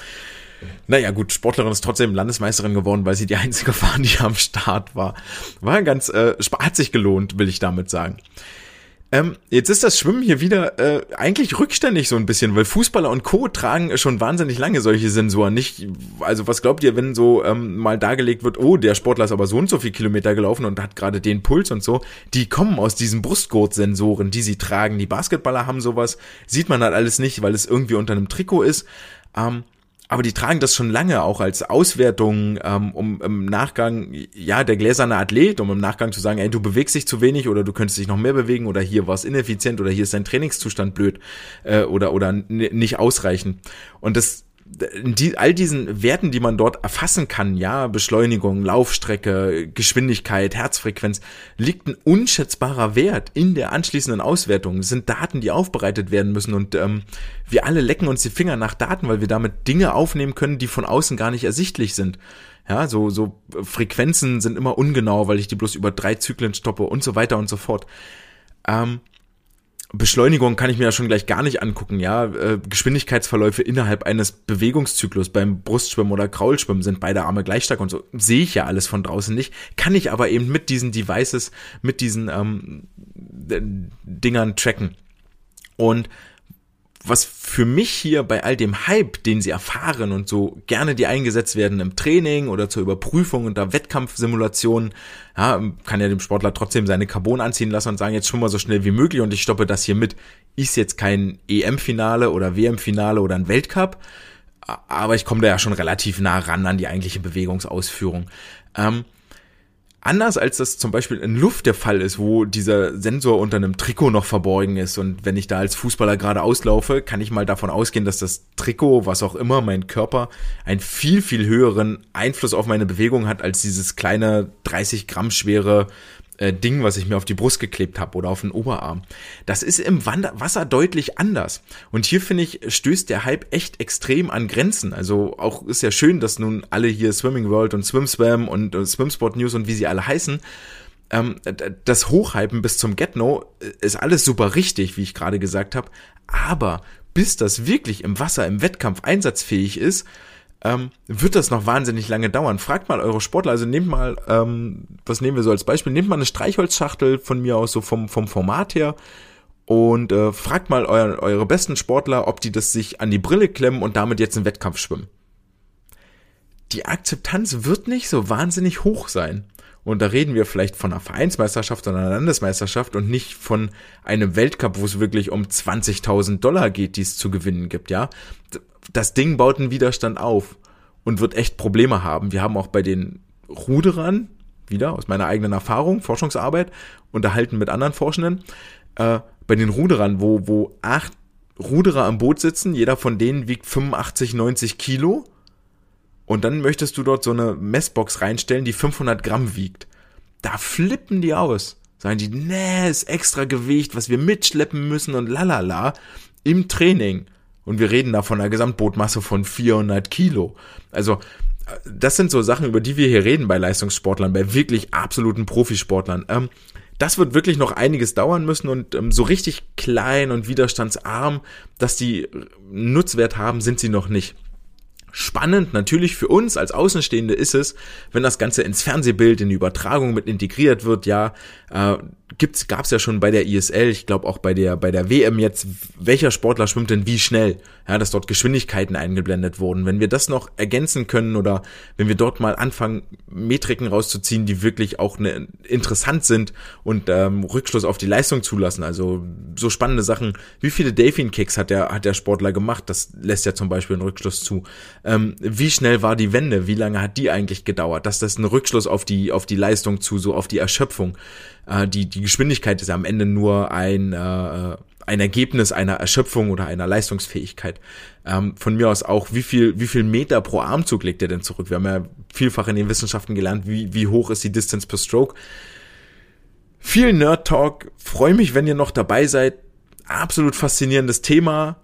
Naja, gut, Sportlerin ist trotzdem Landesmeisterin geworden, weil sie die einzige war, die am Start war. War ganz, äh, hat sich gelohnt, will ich damit sagen. Ähm, jetzt ist das Schwimmen hier wieder äh, eigentlich rückständig so ein bisschen, weil Fußballer und Co. tragen schon wahnsinnig lange solche Sensoren. Nicht, also was glaubt ihr, wenn so ähm, mal dargelegt wird, oh, der Sportler ist aber so und so viel Kilometer gelaufen und hat gerade den Puls und so. Die kommen aus diesen Brustgurtsensoren, die sie tragen. Die Basketballer haben sowas, sieht man halt alles nicht, weil es irgendwie unter einem Trikot ist. Ähm, aber die tragen das schon lange auch als Auswertung, ähm, um im Nachgang, ja, der gläserne Athlet, um im Nachgang zu sagen, ey, du bewegst dich zu wenig oder du könntest dich noch mehr bewegen oder hier war es ineffizient oder hier ist dein Trainingszustand blöd äh, oder, oder nicht ausreichend. Und das die, all diesen Werten, die man dort erfassen kann, ja, Beschleunigung, Laufstrecke, Geschwindigkeit, Herzfrequenz, liegt ein unschätzbarer Wert in der anschließenden Auswertung. Das sind Daten, die aufbereitet werden müssen und ähm, wir alle lecken uns die Finger nach Daten, weil wir damit Dinge aufnehmen können, die von außen gar nicht ersichtlich sind. Ja, so, so Frequenzen sind immer ungenau, weil ich die bloß über drei Zyklen stoppe und so weiter und so fort. Ähm, Beschleunigung kann ich mir ja schon gleich gar nicht angucken, ja. Äh, Geschwindigkeitsverläufe innerhalb eines Bewegungszyklus beim Brustschwimmen oder Kraulschwimmen sind beide Arme gleich stark und so. Sehe ich ja alles von draußen nicht. Kann ich aber eben mit diesen Devices, mit diesen ähm, Dingern tracken. Und was für mich hier bei all dem Hype, den sie erfahren und so gerne die eingesetzt werden im Training oder zur Überprüfung unter Wettkampfsimulationen, ja, kann ja dem Sportler trotzdem seine Carbon anziehen lassen und sagen, jetzt schon mal so schnell wie möglich und ich stoppe das hier mit. Ist jetzt kein EM-Finale oder WM-Finale oder ein Weltcup, aber ich komme da ja schon relativ nah ran an die eigentliche Bewegungsausführung. Ähm, Anders als das zum Beispiel in Luft der Fall ist, wo dieser Sensor unter einem Trikot noch verborgen ist und wenn ich da als Fußballer gerade auslaufe, kann ich mal davon ausgehen, dass das Trikot, was auch immer, mein Körper, einen viel, viel höheren Einfluss auf meine Bewegung hat als dieses kleine 30 Gramm schwere äh, Ding, was ich mir auf die Brust geklebt habe oder auf den Oberarm. Das ist im Wander Wasser deutlich anders. Und hier finde ich, stößt der Hype echt extrem an Grenzen. Also auch ist ja schön, dass nun alle hier Swimming World und SwimSwam und äh, Swimsport News und wie sie alle heißen, ähm, das Hochhypen bis zum Get-No äh, ist alles super richtig, wie ich gerade gesagt habe. Aber bis das wirklich im Wasser, im Wettkampf einsatzfähig ist, ähm, wird das noch wahnsinnig lange dauern. Fragt mal eure Sportler, also nehmt mal, ähm, was nehmen wir so als Beispiel, nehmt mal eine Streichholzschachtel von mir aus, so vom, vom Format her und äh, fragt mal euer, eure besten Sportler, ob die das sich an die Brille klemmen und damit jetzt einen Wettkampf schwimmen. Die Akzeptanz wird nicht so wahnsinnig hoch sein. Und da reden wir vielleicht von einer Vereinsmeisterschaft oder einer Landesmeisterschaft und nicht von einem Weltcup, wo es wirklich um 20.000 Dollar geht, die es zu gewinnen gibt, ja das Ding baut einen Widerstand auf und wird echt Probleme haben. Wir haben auch bei den Ruderern, wieder aus meiner eigenen Erfahrung, Forschungsarbeit, unterhalten mit anderen Forschenden, äh, bei den Ruderern, wo, wo acht Ruderer am Boot sitzen, jeder von denen wiegt 85, 90 Kilo und dann möchtest du dort so eine Messbox reinstellen, die 500 Gramm wiegt. Da flippen die aus. Sagen die, nee, ist extra Gewicht, was wir mitschleppen müssen und lalala im Training. Und wir reden da von einer Gesamtbootmasse von 400 Kilo. Also das sind so Sachen, über die wir hier reden bei Leistungssportlern, bei wirklich absoluten Profisportlern. Ähm, das wird wirklich noch einiges dauern müssen und ähm, so richtig klein und widerstandsarm, dass die Nutzwert haben, sind sie noch nicht. Spannend natürlich für uns als Außenstehende ist es, wenn das Ganze ins Fernsehbild, in die Übertragung mit integriert wird. Ja, äh, gibt's, gab's ja schon bei der ISL, ich glaube auch bei der bei der WM jetzt, welcher Sportler schwimmt denn wie schnell? Ja, dass dort Geschwindigkeiten eingeblendet wurden. Wenn wir das noch ergänzen können oder wenn wir dort mal anfangen, Metriken rauszuziehen, die wirklich auch ne, interessant sind und ähm, Rückschluss auf die Leistung zulassen. Also so spannende Sachen. Wie viele Delfin Kicks hat der hat der Sportler gemacht? Das lässt ja zum Beispiel einen Rückschluss zu. Ähm, wie schnell war die Wende? Wie lange hat die eigentlich gedauert? Dass das ein Rückschluss auf die auf die Leistung zu, so auf die Erschöpfung. Äh, die, die Geschwindigkeit ist am Ende nur ein, äh, ein Ergebnis einer Erschöpfung oder einer Leistungsfähigkeit. Ähm, von mir aus auch, wie viel, wie viel Meter pro Armzug legt er denn zurück? Wir haben ja vielfach in den Wissenschaften gelernt, wie, wie hoch ist die Distance per Stroke. Viel Nerd Talk. Freue mich, wenn ihr noch dabei seid. Absolut faszinierendes Thema,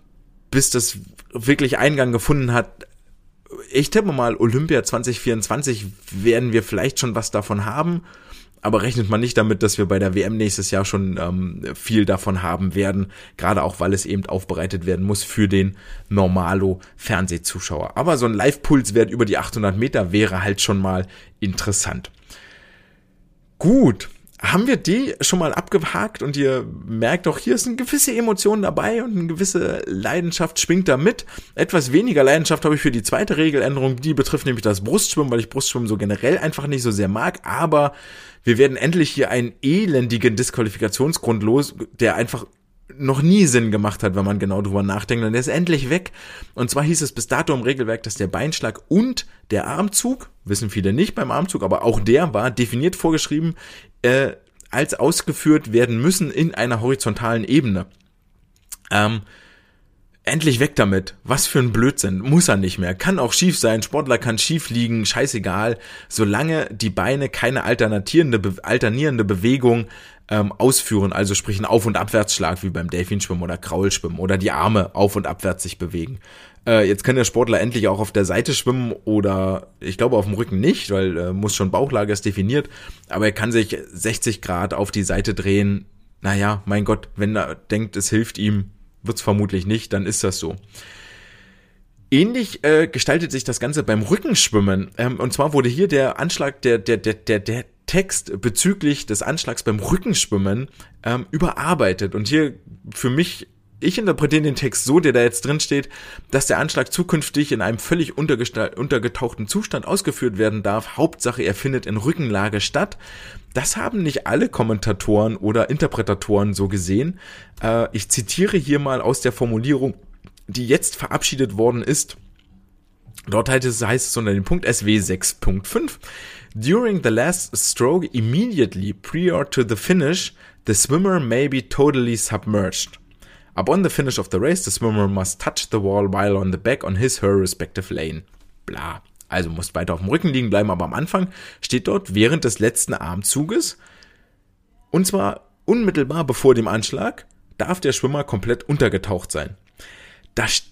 bis das wirklich Eingang gefunden hat. Ich tippe mal, Olympia 2024 werden wir vielleicht schon was davon haben aber rechnet man nicht damit, dass wir bei der WM nächstes Jahr schon ähm, viel davon haben werden, gerade auch weil es eben aufbereitet werden muss für den normalo Fernsehzuschauer. Aber so ein Live-Pulswert über die 800 Meter wäre halt schon mal interessant. Gut, haben wir die schon mal abgehakt und ihr merkt auch, hier ist eine gewisse Emotion dabei und eine gewisse Leidenschaft schwingt da mit. Etwas weniger Leidenschaft habe ich für die zweite Regeländerung, die betrifft nämlich das Brustschwimmen, weil ich Brustschwimmen so generell einfach nicht so sehr mag, aber wir werden endlich hier einen elendigen Disqualifikationsgrund los, der einfach noch nie Sinn gemacht hat, wenn man genau drüber nachdenkt. Und der ist endlich weg. Und zwar hieß es bis dato im Regelwerk, dass der Beinschlag und der Armzug, wissen viele nicht beim Armzug, aber auch der war definiert vorgeschrieben, äh, als ausgeführt werden müssen in einer horizontalen Ebene. Ähm, endlich weg damit. Was für ein Blödsinn. Muss er nicht mehr. Kann auch schief sein. Sportler kann schief liegen. Scheißegal. Solange die Beine keine alternierende, alternierende Bewegung ähm, ausführen, also sprich ein Auf- und Abwärtsschlag wie beim Delfinschwimmen oder Kraulschwimmen oder die Arme auf- und abwärts sich bewegen. Äh, jetzt kann der Sportler endlich auch auf der Seite schwimmen oder ich glaube auf dem Rücken nicht, weil äh, muss schon Bauchlage ist definiert, aber er kann sich 60 Grad auf die Seite drehen. Naja, mein Gott, wenn er denkt, es hilft ihm, wird es vermutlich nicht, dann ist das so. Ähnlich äh, gestaltet sich das Ganze beim Rückenschwimmen. Ähm, und zwar wurde hier der Anschlag, der, der, der, der, der Text bezüglich des Anschlags beim Rückenschwimmen ähm, überarbeitet. Und hier für mich, ich interpretiere den Text so, der da jetzt drin steht, dass der Anschlag zukünftig in einem völlig untergetauchten Zustand ausgeführt werden darf. Hauptsache, er findet in Rückenlage statt. Das haben nicht alle Kommentatoren oder Interpretatoren so gesehen. Äh, ich zitiere hier mal aus der Formulierung, die jetzt verabschiedet worden ist. Dort heißt es, heißt es unter dem Punkt SW 6.5. During the last stroke, immediately prior to the finish, the swimmer may be totally submerged. Upon the finish of the race, the swimmer must touch the wall while on the back on his her respective lane. Bla. Also musst weiter auf dem Rücken liegen bleiben, aber am Anfang steht dort während des letzten Armzuges Und zwar unmittelbar bevor dem Anschlag darf der Schwimmer komplett untergetaucht sein. Da steht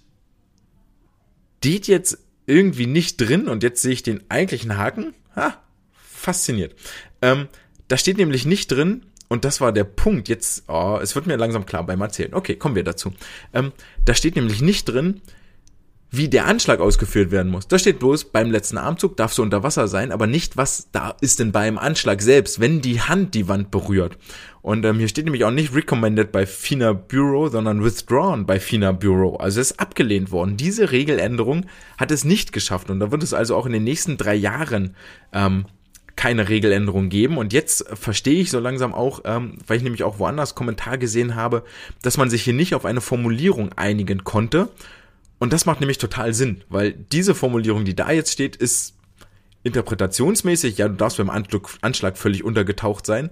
jetzt irgendwie nicht drin und jetzt sehe ich den eigentlichen Haken. Ha, fasziniert. Ähm, da steht nämlich nicht drin, und das war der Punkt, jetzt, oh, es wird mir langsam klar beim Erzählen. Okay, kommen wir dazu. Ähm, da steht nämlich nicht drin, wie der Anschlag ausgeführt werden muss. Da steht bloß, beim letzten Armzug darfst du unter Wasser sein, aber nicht, was da ist denn beim Anschlag selbst, wenn die Hand die Wand berührt. Und ähm, hier steht nämlich auch nicht recommended bei FINA Bureau, sondern withdrawn bei FINA Bureau. Also es ist abgelehnt worden. Diese Regeländerung hat es nicht geschafft. Und da wird es also auch in den nächsten drei Jahren ähm, keine Regeländerung geben. Und jetzt verstehe ich so langsam auch, ähm, weil ich nämlich auch woanders Kommentar gesehen habe, dass man sich hier nicht auf eine Formulierung einigen konnte und das macht nämlich total Sinn, weil diese Formulierung, die da jetzt steht, ist interpretationsmäßig, ja, du darfst beim Anschlag völlig untergetaucht sein,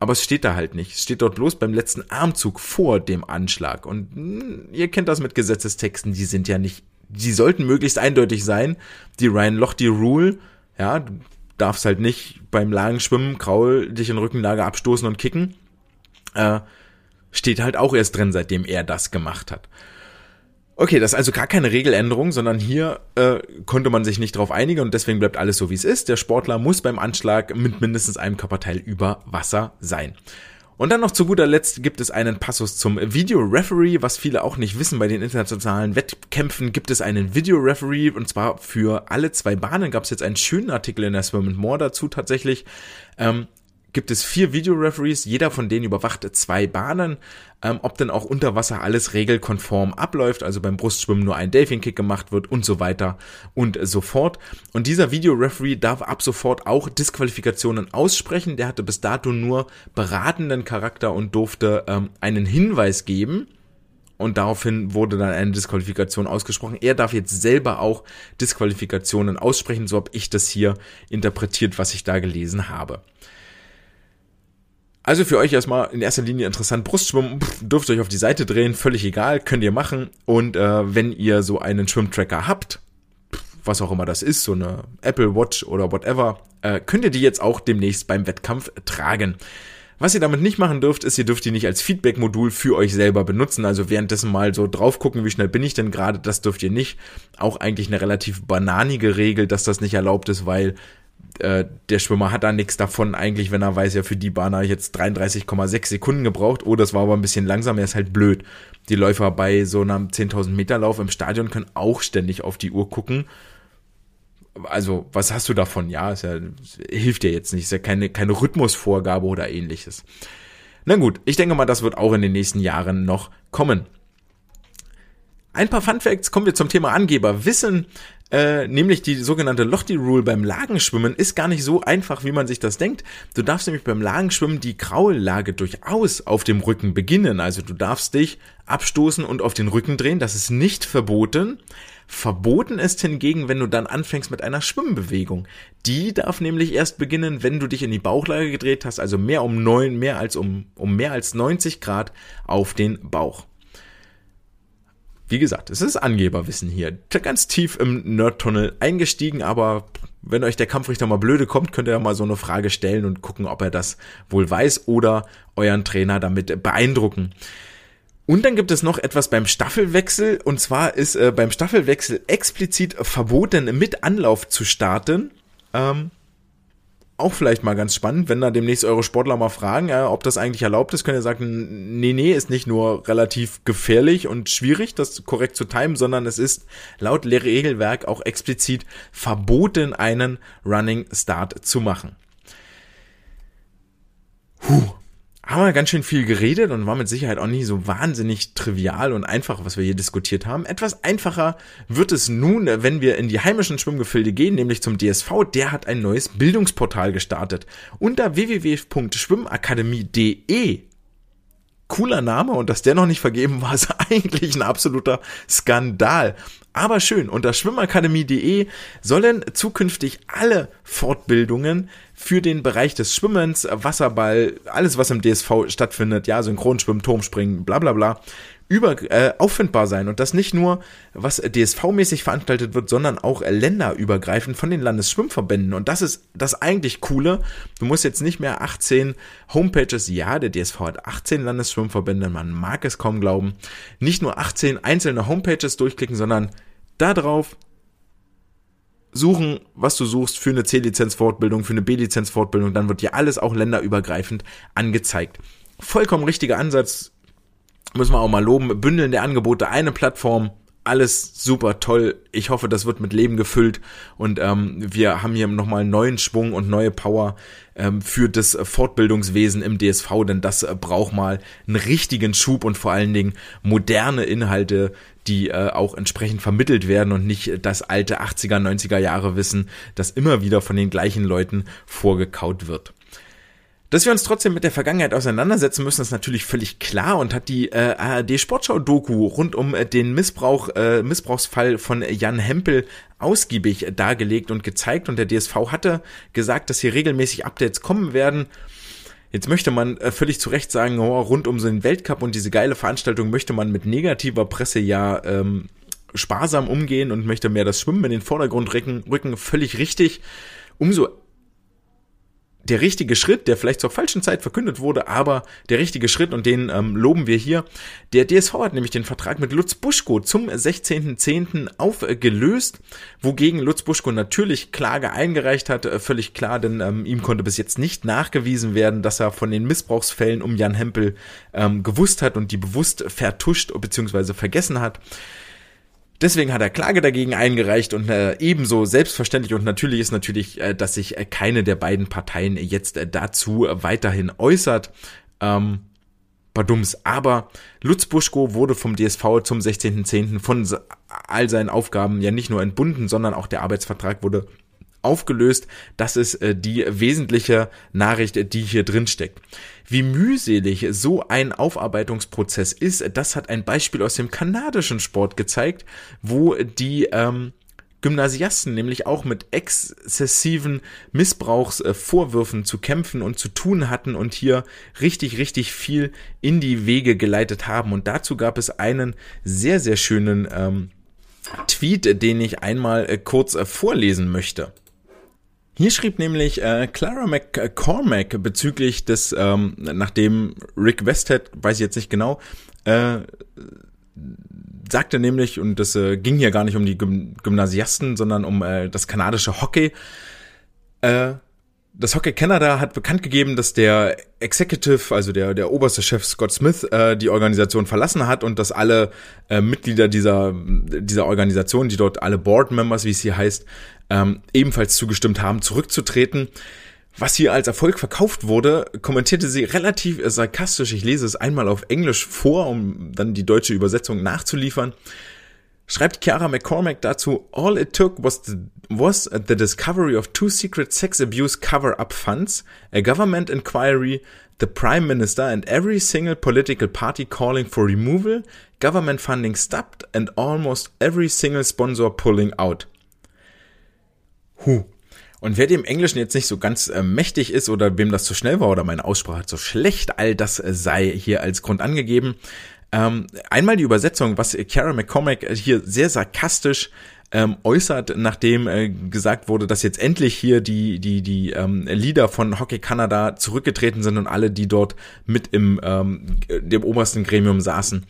aber es steht da halt nicht. Es steht dort bloß beim letzten Armzug vor dem Anschlag. Und mh, hm, ihr kennt das mit Gesetzestexten, die sind ja nicht, die sollten möglichst eindeutig sein. Die Ryan Lochte Rule, ja, darfst halt nicht beim Lagenschwimmen Kraul dich in Rückenlage abstoßen und kicken. Äh, steht halt auch erst drin, seitdem er das gemacht hat. Okay, das ist also gar keine Regeländerung, sondern hier äh, konnte man sich nicht darauf einigen und deswegen bleibt alles so, wie es ist. Der Sportler muss beim Anschlag mit mindestens einem Körperteil über Wasser sein. Und dann noch zu guter Letzt gibt es einen Passus zum Video Referee, was viele auch nicht wissen. Bei den internationalen Wettkämpfen gibt es einen Video Referee und zwar für alle zwei Bahnen. Gab es jetzt einen schönen Artikel in der Swim and More dazu tatsächlich. Ähm, gibt es vier Videoreferees, jeder von denen überwacht zwei Bahnen, ähm, ob denn auch unter Wasser alles regelkonform abläuft, also beim Brustschwimmen nur ein Delfin-Kick gemacht wird und so weiter und so fort. Und dieser Videoreferee darf ab sofort auch Disqualifikationen aussprechen. Der hatte bis dato nur beratenden Charakter und durfte ähm, einen Hinweis geben. Und daraufhin wurde dann eine Disqualifikation ausgesprochen. Er darf jetzt selber auch Disqualifikationen aussprechen. So habe ich das hier interpretiert, was ich da gelesen habe. Also für euch erstmal in erster Linie interessant. Brustschwimmen pff, dürft ihr euch auf die Seite drehen, völlig egal, könnt ihr machen. Und äh, wenn ihr so einen Schwimmtracker habt, pff, was auch immer das ist, so eine Apple Watch oder whatever, äh, könnt ihr die jetzt auch demnächst beim Wettkampf tragen. Was ihr damit nicht machen dürft, ist, ihr dürft die nicht als Feedback-Modul für euch selber benutzen. Also währenddessen mal so drauf gucken, wie schnell bin ich denn gerade, das dürft ihr nicht. Auch eigentlich eine relativ bananige Regel, dass das nicht erlaubt ist, weil äh, der Schwimmer hat da nichts davon, eigentlich, wenn er weiß, ja, für die Bahn habe ich jetzt 33,6 Sekunden gebraucht. Oh, das war aber ein bisschen langsam, er ist halt blöd. Die Läufer bei so einem 10.000 Meter Lauf im Stadion können auch ständig auf die Uhr gucken. Also, was hast du davon? Ja, ja, hilft dir jetzt nicht, ist ja keine, keine Rhythmusvorgabe oder ähnliches. Na gut, ich denke mal, das wird auch in den nächsten Jahren noch kommen. Ein paar Fun Facts kommen wir zum Thema Angeber. Wissen äh, nämlich die sogenannte Lochte Rule beim Lagenschwimmen ist gar nicht so einfach, wie man sich das denkt. Du darfst nämlich beim Lagenschwimmen die Kraullage durchaus auf dem Rücken beginnen. Also du darfst dich abstoßen und auf den Rücken drehen. Das ist nicht verboten. Verboten ist hingegen, wenn du dann anfängst mit einer Schwimmbewegung. Die darf nämlich erst beginnen, wenn du dich in die Bauchlage gedreht hast, also mehr um neun, mehr als um, um mehr als 90 Grad auf den Bauch. Wie gesagt, es ist Angeberwissen hier. Ganz tief im Nerdtunnel eingestiegen, aber wenn euch der Kampfrichter mal blöde kommt, könnt ihr ja mal so eine Frage stellen und gucken, ob er das wohl weiß oder euren Trainer damit beeindrucken. Und dann gibt es noch etwas beim Staffelwechsel. Und zwar ist äh, beim Staffelwechsel explizit verboten, mit Anlauf zu starten. Ähm, auch vielleicht mal ganz spannend, wenn da demnächst eure Sportler mal fragen, äh, ob das eigentlich erlaubt ist, könnt ihr sagen, nee, nee, ist nicht nur relativ gefährlich und schwierig, das korrekt zu timen, sondern es ist laut Regelwerk auch explizit verboten, einen Running Start zu machen. Puh haben wir ganz schön viel geredet und war mit Sicherheit auch nicht so wahnsinnig trivial und einfach, was wir hier diskutiert haben. Etwas einfacher wird es nun, wenn wir in die heimischen Schwimmgefilde gehen, nämlich zum DSV. Der hat ein neues Bildungsportal gestartet. Unter www.schwimmakademie.de cooler Name und dass der noch nicht vergeben war, ist eigentlich ein absoluter Skandal. Aber schön, unter schwimmakademie.de sollen zukünftig alle Fortbildungen für den Bereich des Schwimmens, Wasserball, alles was im DSV stattfindet, ja, Synchronschwimmen, Turmspringen, bla bla bla, über, äh, auffindbar sein und das nicht nur, was DSV-mäßig veranstaltet wird, sondern auch länderübergreifend von den Landesschwimmverbänden. Und das ist das eigentlich Coole. Du musst jetzt nicht mehr 18 Homepages, ja, der DSV hat 18 Landesschwimmverbände, man mag es kaum glauben, nicht nur 18 einzelne Homepages durchklicken, sondern da drauf suchen, was du suchst für eine C-Lizenz-Fortbildung, für eine B-Lizenz-Fortbildung, dann wird dir alles auch länderübergreifend angezeigt. Vollkommen richtiger Ansatz, müssen wir auch mal loben, bündeln der Angebote, eine Plattform, alles super toll. Ich hoffe, das wird mit Leben gefüllt. Und ähm, wir haben hier nochmal neuen Schwung und neue Power ähm, für das Fortbildungswesen im DSV, denn das äh, braucht mal einen richtigen Schub und vor allen Dingen moderne Inhalte, die äh, auch entsprechend vermittelt werden und nicht das alte 80er, 90er Jahre Wissen, das immer wieder von den gleichen Leuten vorgekaut wird. Dass wir uns trotzdem mit der Vergangenheit auseinandersetzen müssen, ist natürlich völlig klar und hat die äh, ARD Sportschau-Doku rund um äh, den Missbrauch, äh, Missbrauchsfall von Jan Hempel ausgiebig dargelegt und gezeigt. Und der DSV hatte gesagt, dass hier regelmäßig Updates kommen werden. Jetzt möchte man äh, völlig zu Recht sagen, oh, rund um so den Weltcup und diese geile Veranstaltung möchte man mit negativer Presse ja ähm, sparsam umgehen und möchte mehr das Schwimmen in den Vordergrund rücken. rücken völlig richtig. Umso der richtige Schritt, der vielleicht zur falschen Zeit verkündet wurde, aber der richtige Schritt und den ähm, loben wir hier. Der DSV hat nämlich den Vertrag mit Lutz Buschko zum 16.10. aufgelöst, wogegen Lutz Buschko natürlich Klage eingereicht hat, äh, völlig klar, denn ähm, ihm konnte bis jetzt nicht nachgewiesen werden, dass er von den Missbrauchsfällen um Jan Hempel ähm, gewusst hat und die bewusst vertuscht bzw. vergessen hat. Deswegen hat er Klage dagegen eingereicht und äh, ebenso selbstverständlich und natürlich ist natürlich, äh, dass sich äh, keine der beiden Parteien jetzt äh, dazu weiterhin äußert. Ähm, Badums. Aber Lutz Buschko wurde vom DSV zum 16.10. von all seinen Aufgaben ja nicht nur entbunden, sondern auch der Arbeitsvertrag wurde aufgelöst. Das ist äh, die wesentliche Nachricht, die hier drin steckt. Wie mühselig so ein Aufarbeitungsprozess ist, das hat ein Beispiel aus dem kanadischen Sport gezeigt, wo die ähm, Gymnasiasten nämlich auch mit exzessiven Missbrauchsvorwürfen zu kämpfen und zu tun hatten und hier richtig, richtig viel in die Wege geleitet haben. Und dazu gab es einen sehr, sehr schönen ähm, Tweet, den ich einmal äh, kurz äh, vorlesen möchte. Hier schrieb nämlich äh, Clara McCormack bezüglich des, ähm, nachdem Rick Westhead, weiß ich jetzt nicht genau, äh, sagte nämlich, und das äh, ging hier gar nicht um die Gym Gymnasiasten, sondern um äh, das kanadische Hockey, äh, das Hockey Canada hat bekannt gegeben, dass der Executive, also der, der oberste Chef Scott Smith, äh, die Organisation verlassen hat und dass alle äh, Mitglieder dieser, dieser Organisation, die dort alle Board Members, wie es hier heißt, ähm, ebenfalls zugestimmt haben, zurückzutreten. Was hier als Erfolg verkauft wurde, kommentierte sie relativ sarkastisch. Ich lese es einmal auf Englisch vor, um dann die deutsche Übersetzung nachzuliefern. Schreibt Chiara McCormack dazu, All it took was the, was the discovery of two secret sex abuse cover-up funds, a government inquiry, the Prime Minister and every single political party calling for removal, government funding stopped and almost every single sponsor pulling out. Huh. Und wer dem Englischen jetzt nicht so ganz äh, mächtig ist oder wem das zu schnell war oder meine Aussprache zu schlecht, all das äh, sei hier als Grund angegeben. Ähm, einmal die Übersetzung, was Kara McCormack hier sehr sarkastisch ähm, äußert, nachdem äh, gesagt wurde, dass jetzt endlich hier die die die ähm, Leader von Hockey Kanada zurückgetreten sind und alle, die dort mit im ähm, dem obersten Gremium saßen.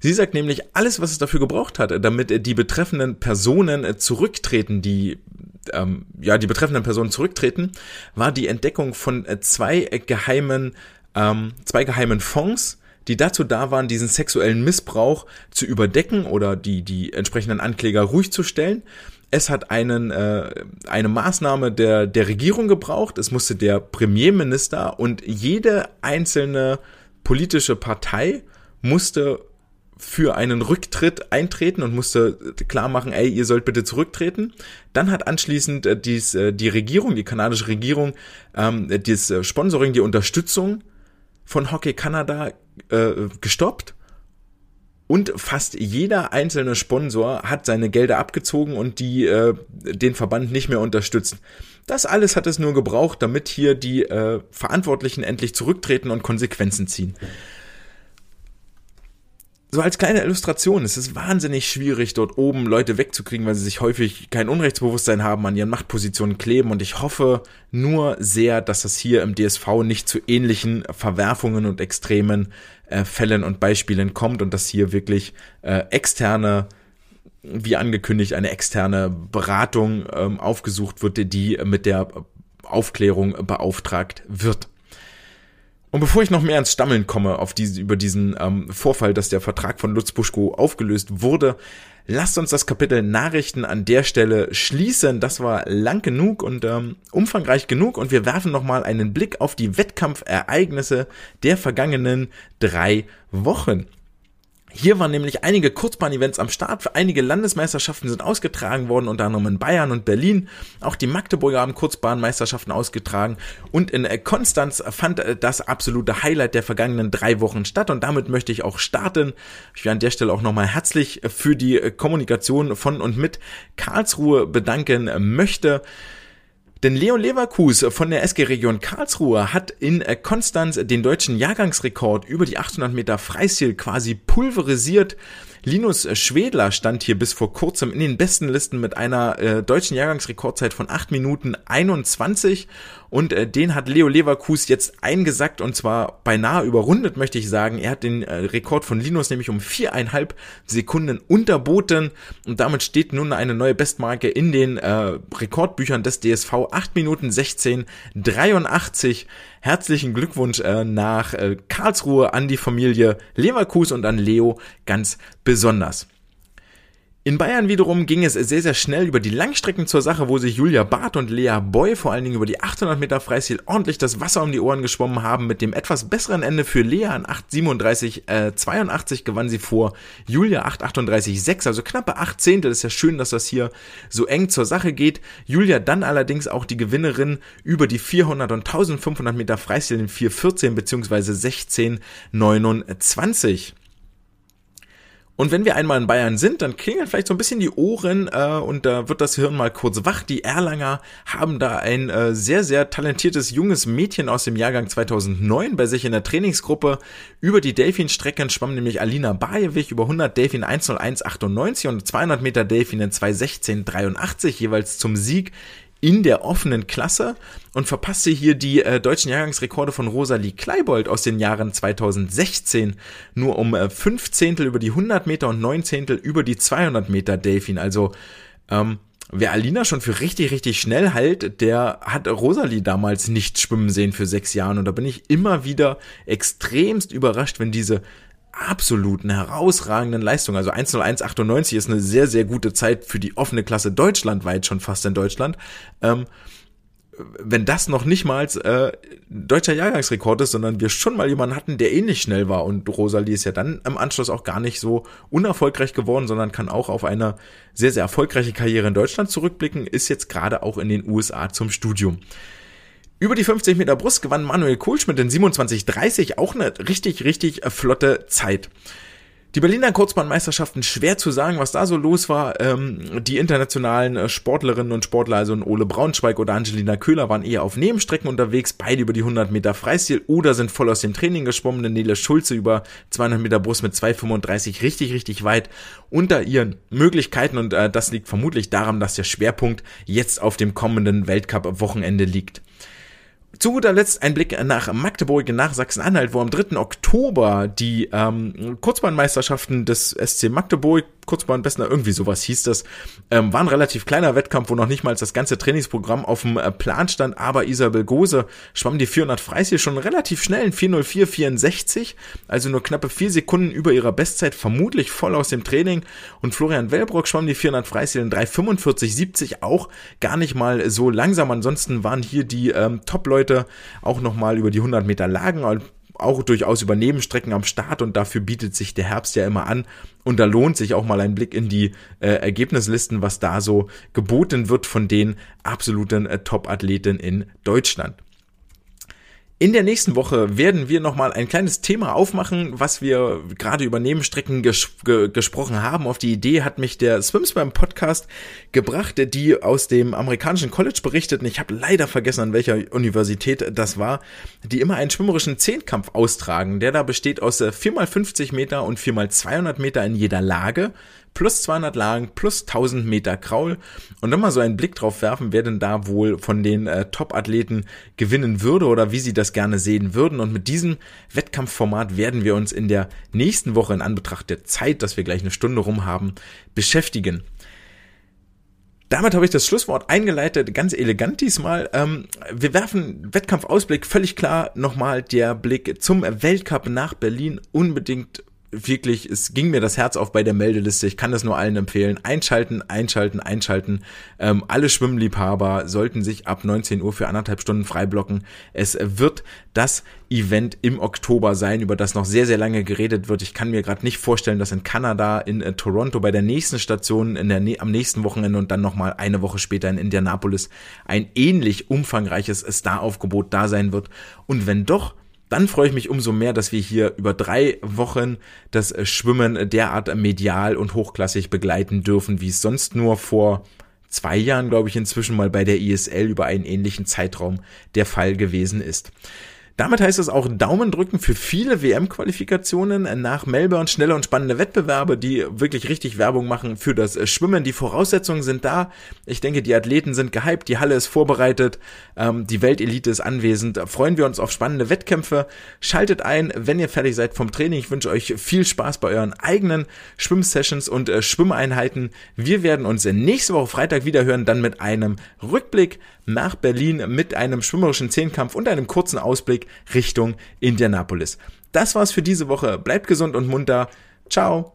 Sie sagt nämlich, alles, was es dafür gebraucht hat, damit die betreffenden Personen äh, zurücktreten, die ähm, ja, die betreffenden Personen zurücktreten, war die Entdeckung von äh, zwei geheimen, ähm, zwei geheimen Fonds, die dazu da waren, diesen sexuellen Missbrauch zu überdecken oder die, die entsprechenden Ankläger ruhig zu stellen. Es hat einen, äh, eine Maßnahme der, der Regierung gebraucht. Es musste der Premierminister und jede einzelne politische Partei musste für einen Rücktritt eintreten und musste klar machen, ey, ihr sollt bitte zurücktreten. Dann hat anschließend äh, dies, äh, die Regierung, die kanadische Regierung, ähm, das äh, Sponsoring, die Unterstützung von Hockey Kanada äh, gestoppt. Und fast jeder einzelne Sponsor hat seine Gelder abgezogen und die äh, den Verband nicht mehr unterstützt. Das alles hat es nur gebraucht, damit hier die äh, Verantwortlichen endlich zurücktreten und Konsequenzen ziehen. So als kleine Illustration, es ist wahnsinnig schwierig, dort oben Leute wegzukriegen, weil sie sich häufig kein Unrechtsbewusstsein haben, an ihren Machtpositionen kleben. Und ich hoffe nur sehr, dass das hier im DSV nicht zu ähnlichen Verwerfungen und extremen äh, Fällen und Beispielen kommt und dass hier wirklich äh, externe wie angekündigt, eine externe Beratung ähm, aufgesucht wird, die mit der Aufklärung beauftragt wird. Und bevor ich noch mehr ins Stammeln komme auf diese, über diesen ähm, Vorfall, dass der Vertrag von Lutz Buschko aufgelöst wurde, lasst uns das Kapitel Nachrichten an der Stelle schließen. Das war lang genug und ähm, umfangreich genug und wir werfen nochmal einen Blick auf die Wettkampfereignisse der vergangenen drei Wochen. Hier waren nämlich einige Kurzbahn-Events am Start. Für einige Landesmeisterschaften sind ausgetragen worden, unter anderem in Bayern und Berlin. Auch die Magdeburger haben Kurzbahnmeisterschaften ausgetragen. Und in äh, Konstanz fand äh, das absolute Highlight der vergangenen drei Wochen statt. Und damit möchte ich auch starten. Ich will an der Stelle auch nochmal herzlich für die äh, Kommunikation von und mit Karlsruhe bedanken möchte. Denn Leo Leverkus von der SG Region Karlsruhe hat in äh, Konstanz den deutschen Jahrgangsrekord über die 800 Meter Freistil quasi pulverisiert. Linus Schwedler stand hier bis vor kurzem in den besten Listen mit einer äh, deutschen Jahrgangsrekordzeit von 8 Minuten 21 und äh, den hat Leo Leverkus jetzt eingesackt und zwar beinahe überrundet, möchte ich sagen. Er hat den äh, Rekord von Linus nämlich um viereinhalb Sekunden unterboten und damit steht nun eine neue Bestmarke in den äh, Rekordbüchern des DSV. 8 Minuten 16, 83. Herzlichen Glückwunsch äh, nach äh, Karlsruhe an die Familie Leverkus und an Leo ganz besonders. In Bayern wiederum ging es sehr, sehr schnell über die Langstrecken zur Sache, wo sich Julia Barth und Lea Boy vor allen Dingen über die 800 Meter Freistil ordentlich das Wasser um die Ohren geschwommen haben. Mit dem etwas besseren Ende für Lea an 8,37, äh, 82 gewann sie vor Julia 8,38,6, also knappe 8 Zehntel. Ist ja schön, dass das hier so eng zur Sache geht. Julia dann allerdings auch die Gewinnerin über die 400 und 1500 Meter Freistil in 4,14 bzw. 16,29. Und wenn wir einmal in Bayern sind, dann klingeln vielleicht so ein bisschen die Ohren äh, und da wird das Hirn mal kurz wach. Die Erlanger haben da ein äh, sehr, sehr talentiertes junges Mädchen aus dem Jahrgang 2009 bei sich in der Trainingsgruppe. Über die Delfin-Strecken schwamm nämlich Alina Bajewich über 100 Delfin 101,98 und 200 Meter Delfin in 216,83 jeweils zum Sieg in der offenen Klasse und verpasste hier die äh, deutschen Jahrgangsrekorde von Rosalie Kleibold aus den Jahren 2016 nur um äh, 5 Zehntel über die 100 Meter und 9 Zehntel über die 200 Meter Delfin. Also ähm, Wer Alina schon für richtig, richtig schnell hält, der hat Rosalie damals nicht schwimmen sehen für sechs Jahren. Und da bin ich immer wieder extremst überrascht, wenn diese absoluten herausragenden Leistung. Also 101,98 ist eine sehr, sehr gute Zeit für die offene Klasse deutschlandweit, schon fast in Deutschland. Ähm, wenn das noch nicht mal äh, deutscher Jahrgangsrekord ist, sondern wir schon mal jemanden hatten, der ähnlich schnell war und Rosalie ist ja dann im Anschluss auch gar nicht so unerfolgreich geworden, sondern kann auch auf eine sehr, sehr erfolgreiche Karriere in Deutschland zurückblicken, ist jetzt gerade auch in den USA zum Studium. Über die 50 Meter Brust gewann Manuel Kohlschmidt in 27,30 auch eine richtig, richtig flotte Zeit. Die Berliner Kurzbahnmeisterschaften, schwer zu sagen, was da so los war. Ähm, die internationalen äh, Sportlerinnen und Sportler, also Ole Braunschweig oder Angelina Köhler, waren eher auf Nebenstrecken unterwegs, beide über die 100 Meter Freistil oder sind voll aus dem Training geschwommen. Nele Schulze über 200 Meter Brust mit 2,35 richtig, richtig weit unter ihren Möglichkeiten und äh, das liegt vermutlich daran, dass der Schwerpunkt jetzt auf dem kommenden Weltcup-Wochenende liegt. Zu guter Letzt ein Blick nach Magdeburg, nach Sachsen-Anhalt, wo am 3. Oktober die ähm, Kurzbahnmeisterschaften des SC Magdeburg Kurzbahn Bessner, irgendwie sowas hieß das. Ähm, war ein relativ kleiner Wettkampf, wo noch nicht mal das ganze Trainingsprogramm auf dem äh, Plan stand, aber Isabel Gose schwamm die 400 Freistil schon relativ schnell in 404,64, also nur knappe vier Sekunden über ihrer Bestzeit, vermutlich voll aus dem Training. Und Florian Wellbrock schwamm die 400 Freistil in 3,45,70, auch gar nicht mal so langsam. Ansonsten waren hier die ähm, Top-Leute auch nochmal über die 100 Meter Lagen auch durchaus über Nebenstrecken am Start und dafür bietet sich der Herbst ja immer an. Und da lohnt sich auch mal ein Blick in die äh, Ergebnislisten, was da so geboten wird von den absoluten äh, Top-Athleten in Deutschland. In der nächsten Woche werden wir nochmal ein kleines Thema aufmachen, was wir gerade über Nebenstrecken ges ge gesprochen haben. Auf die Idee hat mich der Swims Podcast gebracht, die aus dem amerikanischen College berichteten. Ich habe leider vergessen, an welcher Universität das war, die immer einen schwimmerischen Zehnkampf austragen, der da besteht aus 4x50 äh, Meter und 4x200 Meter in jeder Lage plus 200 Lagen, plus 1000 Meter Kraul und dann mal so einen Blick drauf werfen, wer denn da wohl von den äh, Top-Athleten gewinnen würde oder wie sie das gerne sehen würden. Und mit diesem Wettkampfformat werden wir uns in der nächsten Woche in Anbetracht der Zeit, dass wir gleich eine Stunde rum haben, beschäftigen. Damit habe ich das Schlusswort eingeleitet, ganz elegant diesmal. Ähm, wir werfen Wettkampfausblick völlig klar nochmal der Blick zum Weltcup nach Berlin unbedingt wirklich, es ging mir das Herz auf bei der Meldeliste. Ich kann das nur allen empfehlen. Einschalten, einschalten, einschalten. Ähm, alle Schwimmliebhaber sollten sich ab 19 Uhr für anderthalb Stunden freiblocken. Es wird das Event im Oktober sein, über das noch sehr, sehr lange geredet wird. Ich kann mir gerade nicht vorstellen, dass in Kanada, in äh, Toronto bei der nächsten Station in der, am nächsten Wochenende und dann nochmal eine Woche später in Indianapolis ein ähnlich umfangreiches Star-Aufgebot da sein wird. Und wenn doch, dann freue ich mich umso mehr, dass wir hier über drei Wochen das Schwimmen derart medial und hochklassig begleiten dürfen, wie es sonst nur vor zwei Jahren, glaube ich, inzwischen mal bei der ISL über einen ähnlichen Zeitraum der Fall gewesen ist. Damit heißt es auch Daumen drücken für viele WM-Qualifikationen nach Melbourne. Schnelle und spannende Wettbewerbe, die wirklich richtig Werbung machen für das Schwimmen. Die Voraussetzungen sind da. Ich denke, die Athleten sind gehypt, die Halle ist vorbereitet, ähm, die Weltelite ist anwesend. Freuen wir uns auf spannende Wettkämpfe. Schaltet ein, wenn ihr fertig seid vom Training. Ich wünsche euch viel Spaß bei euren eigenen Schwimmsessions und äh, Schwimmeinheiten. Wir werden uns nächste Woche Freitag wieder hören, dann mit einem Rückblick nach Berlin mit einem schwimmerischen Zehnkampf und einem kurzen Ausblick Richtung Indianapolis. Das war's für diese Woche. Bleibt gesund und munter. Ciao.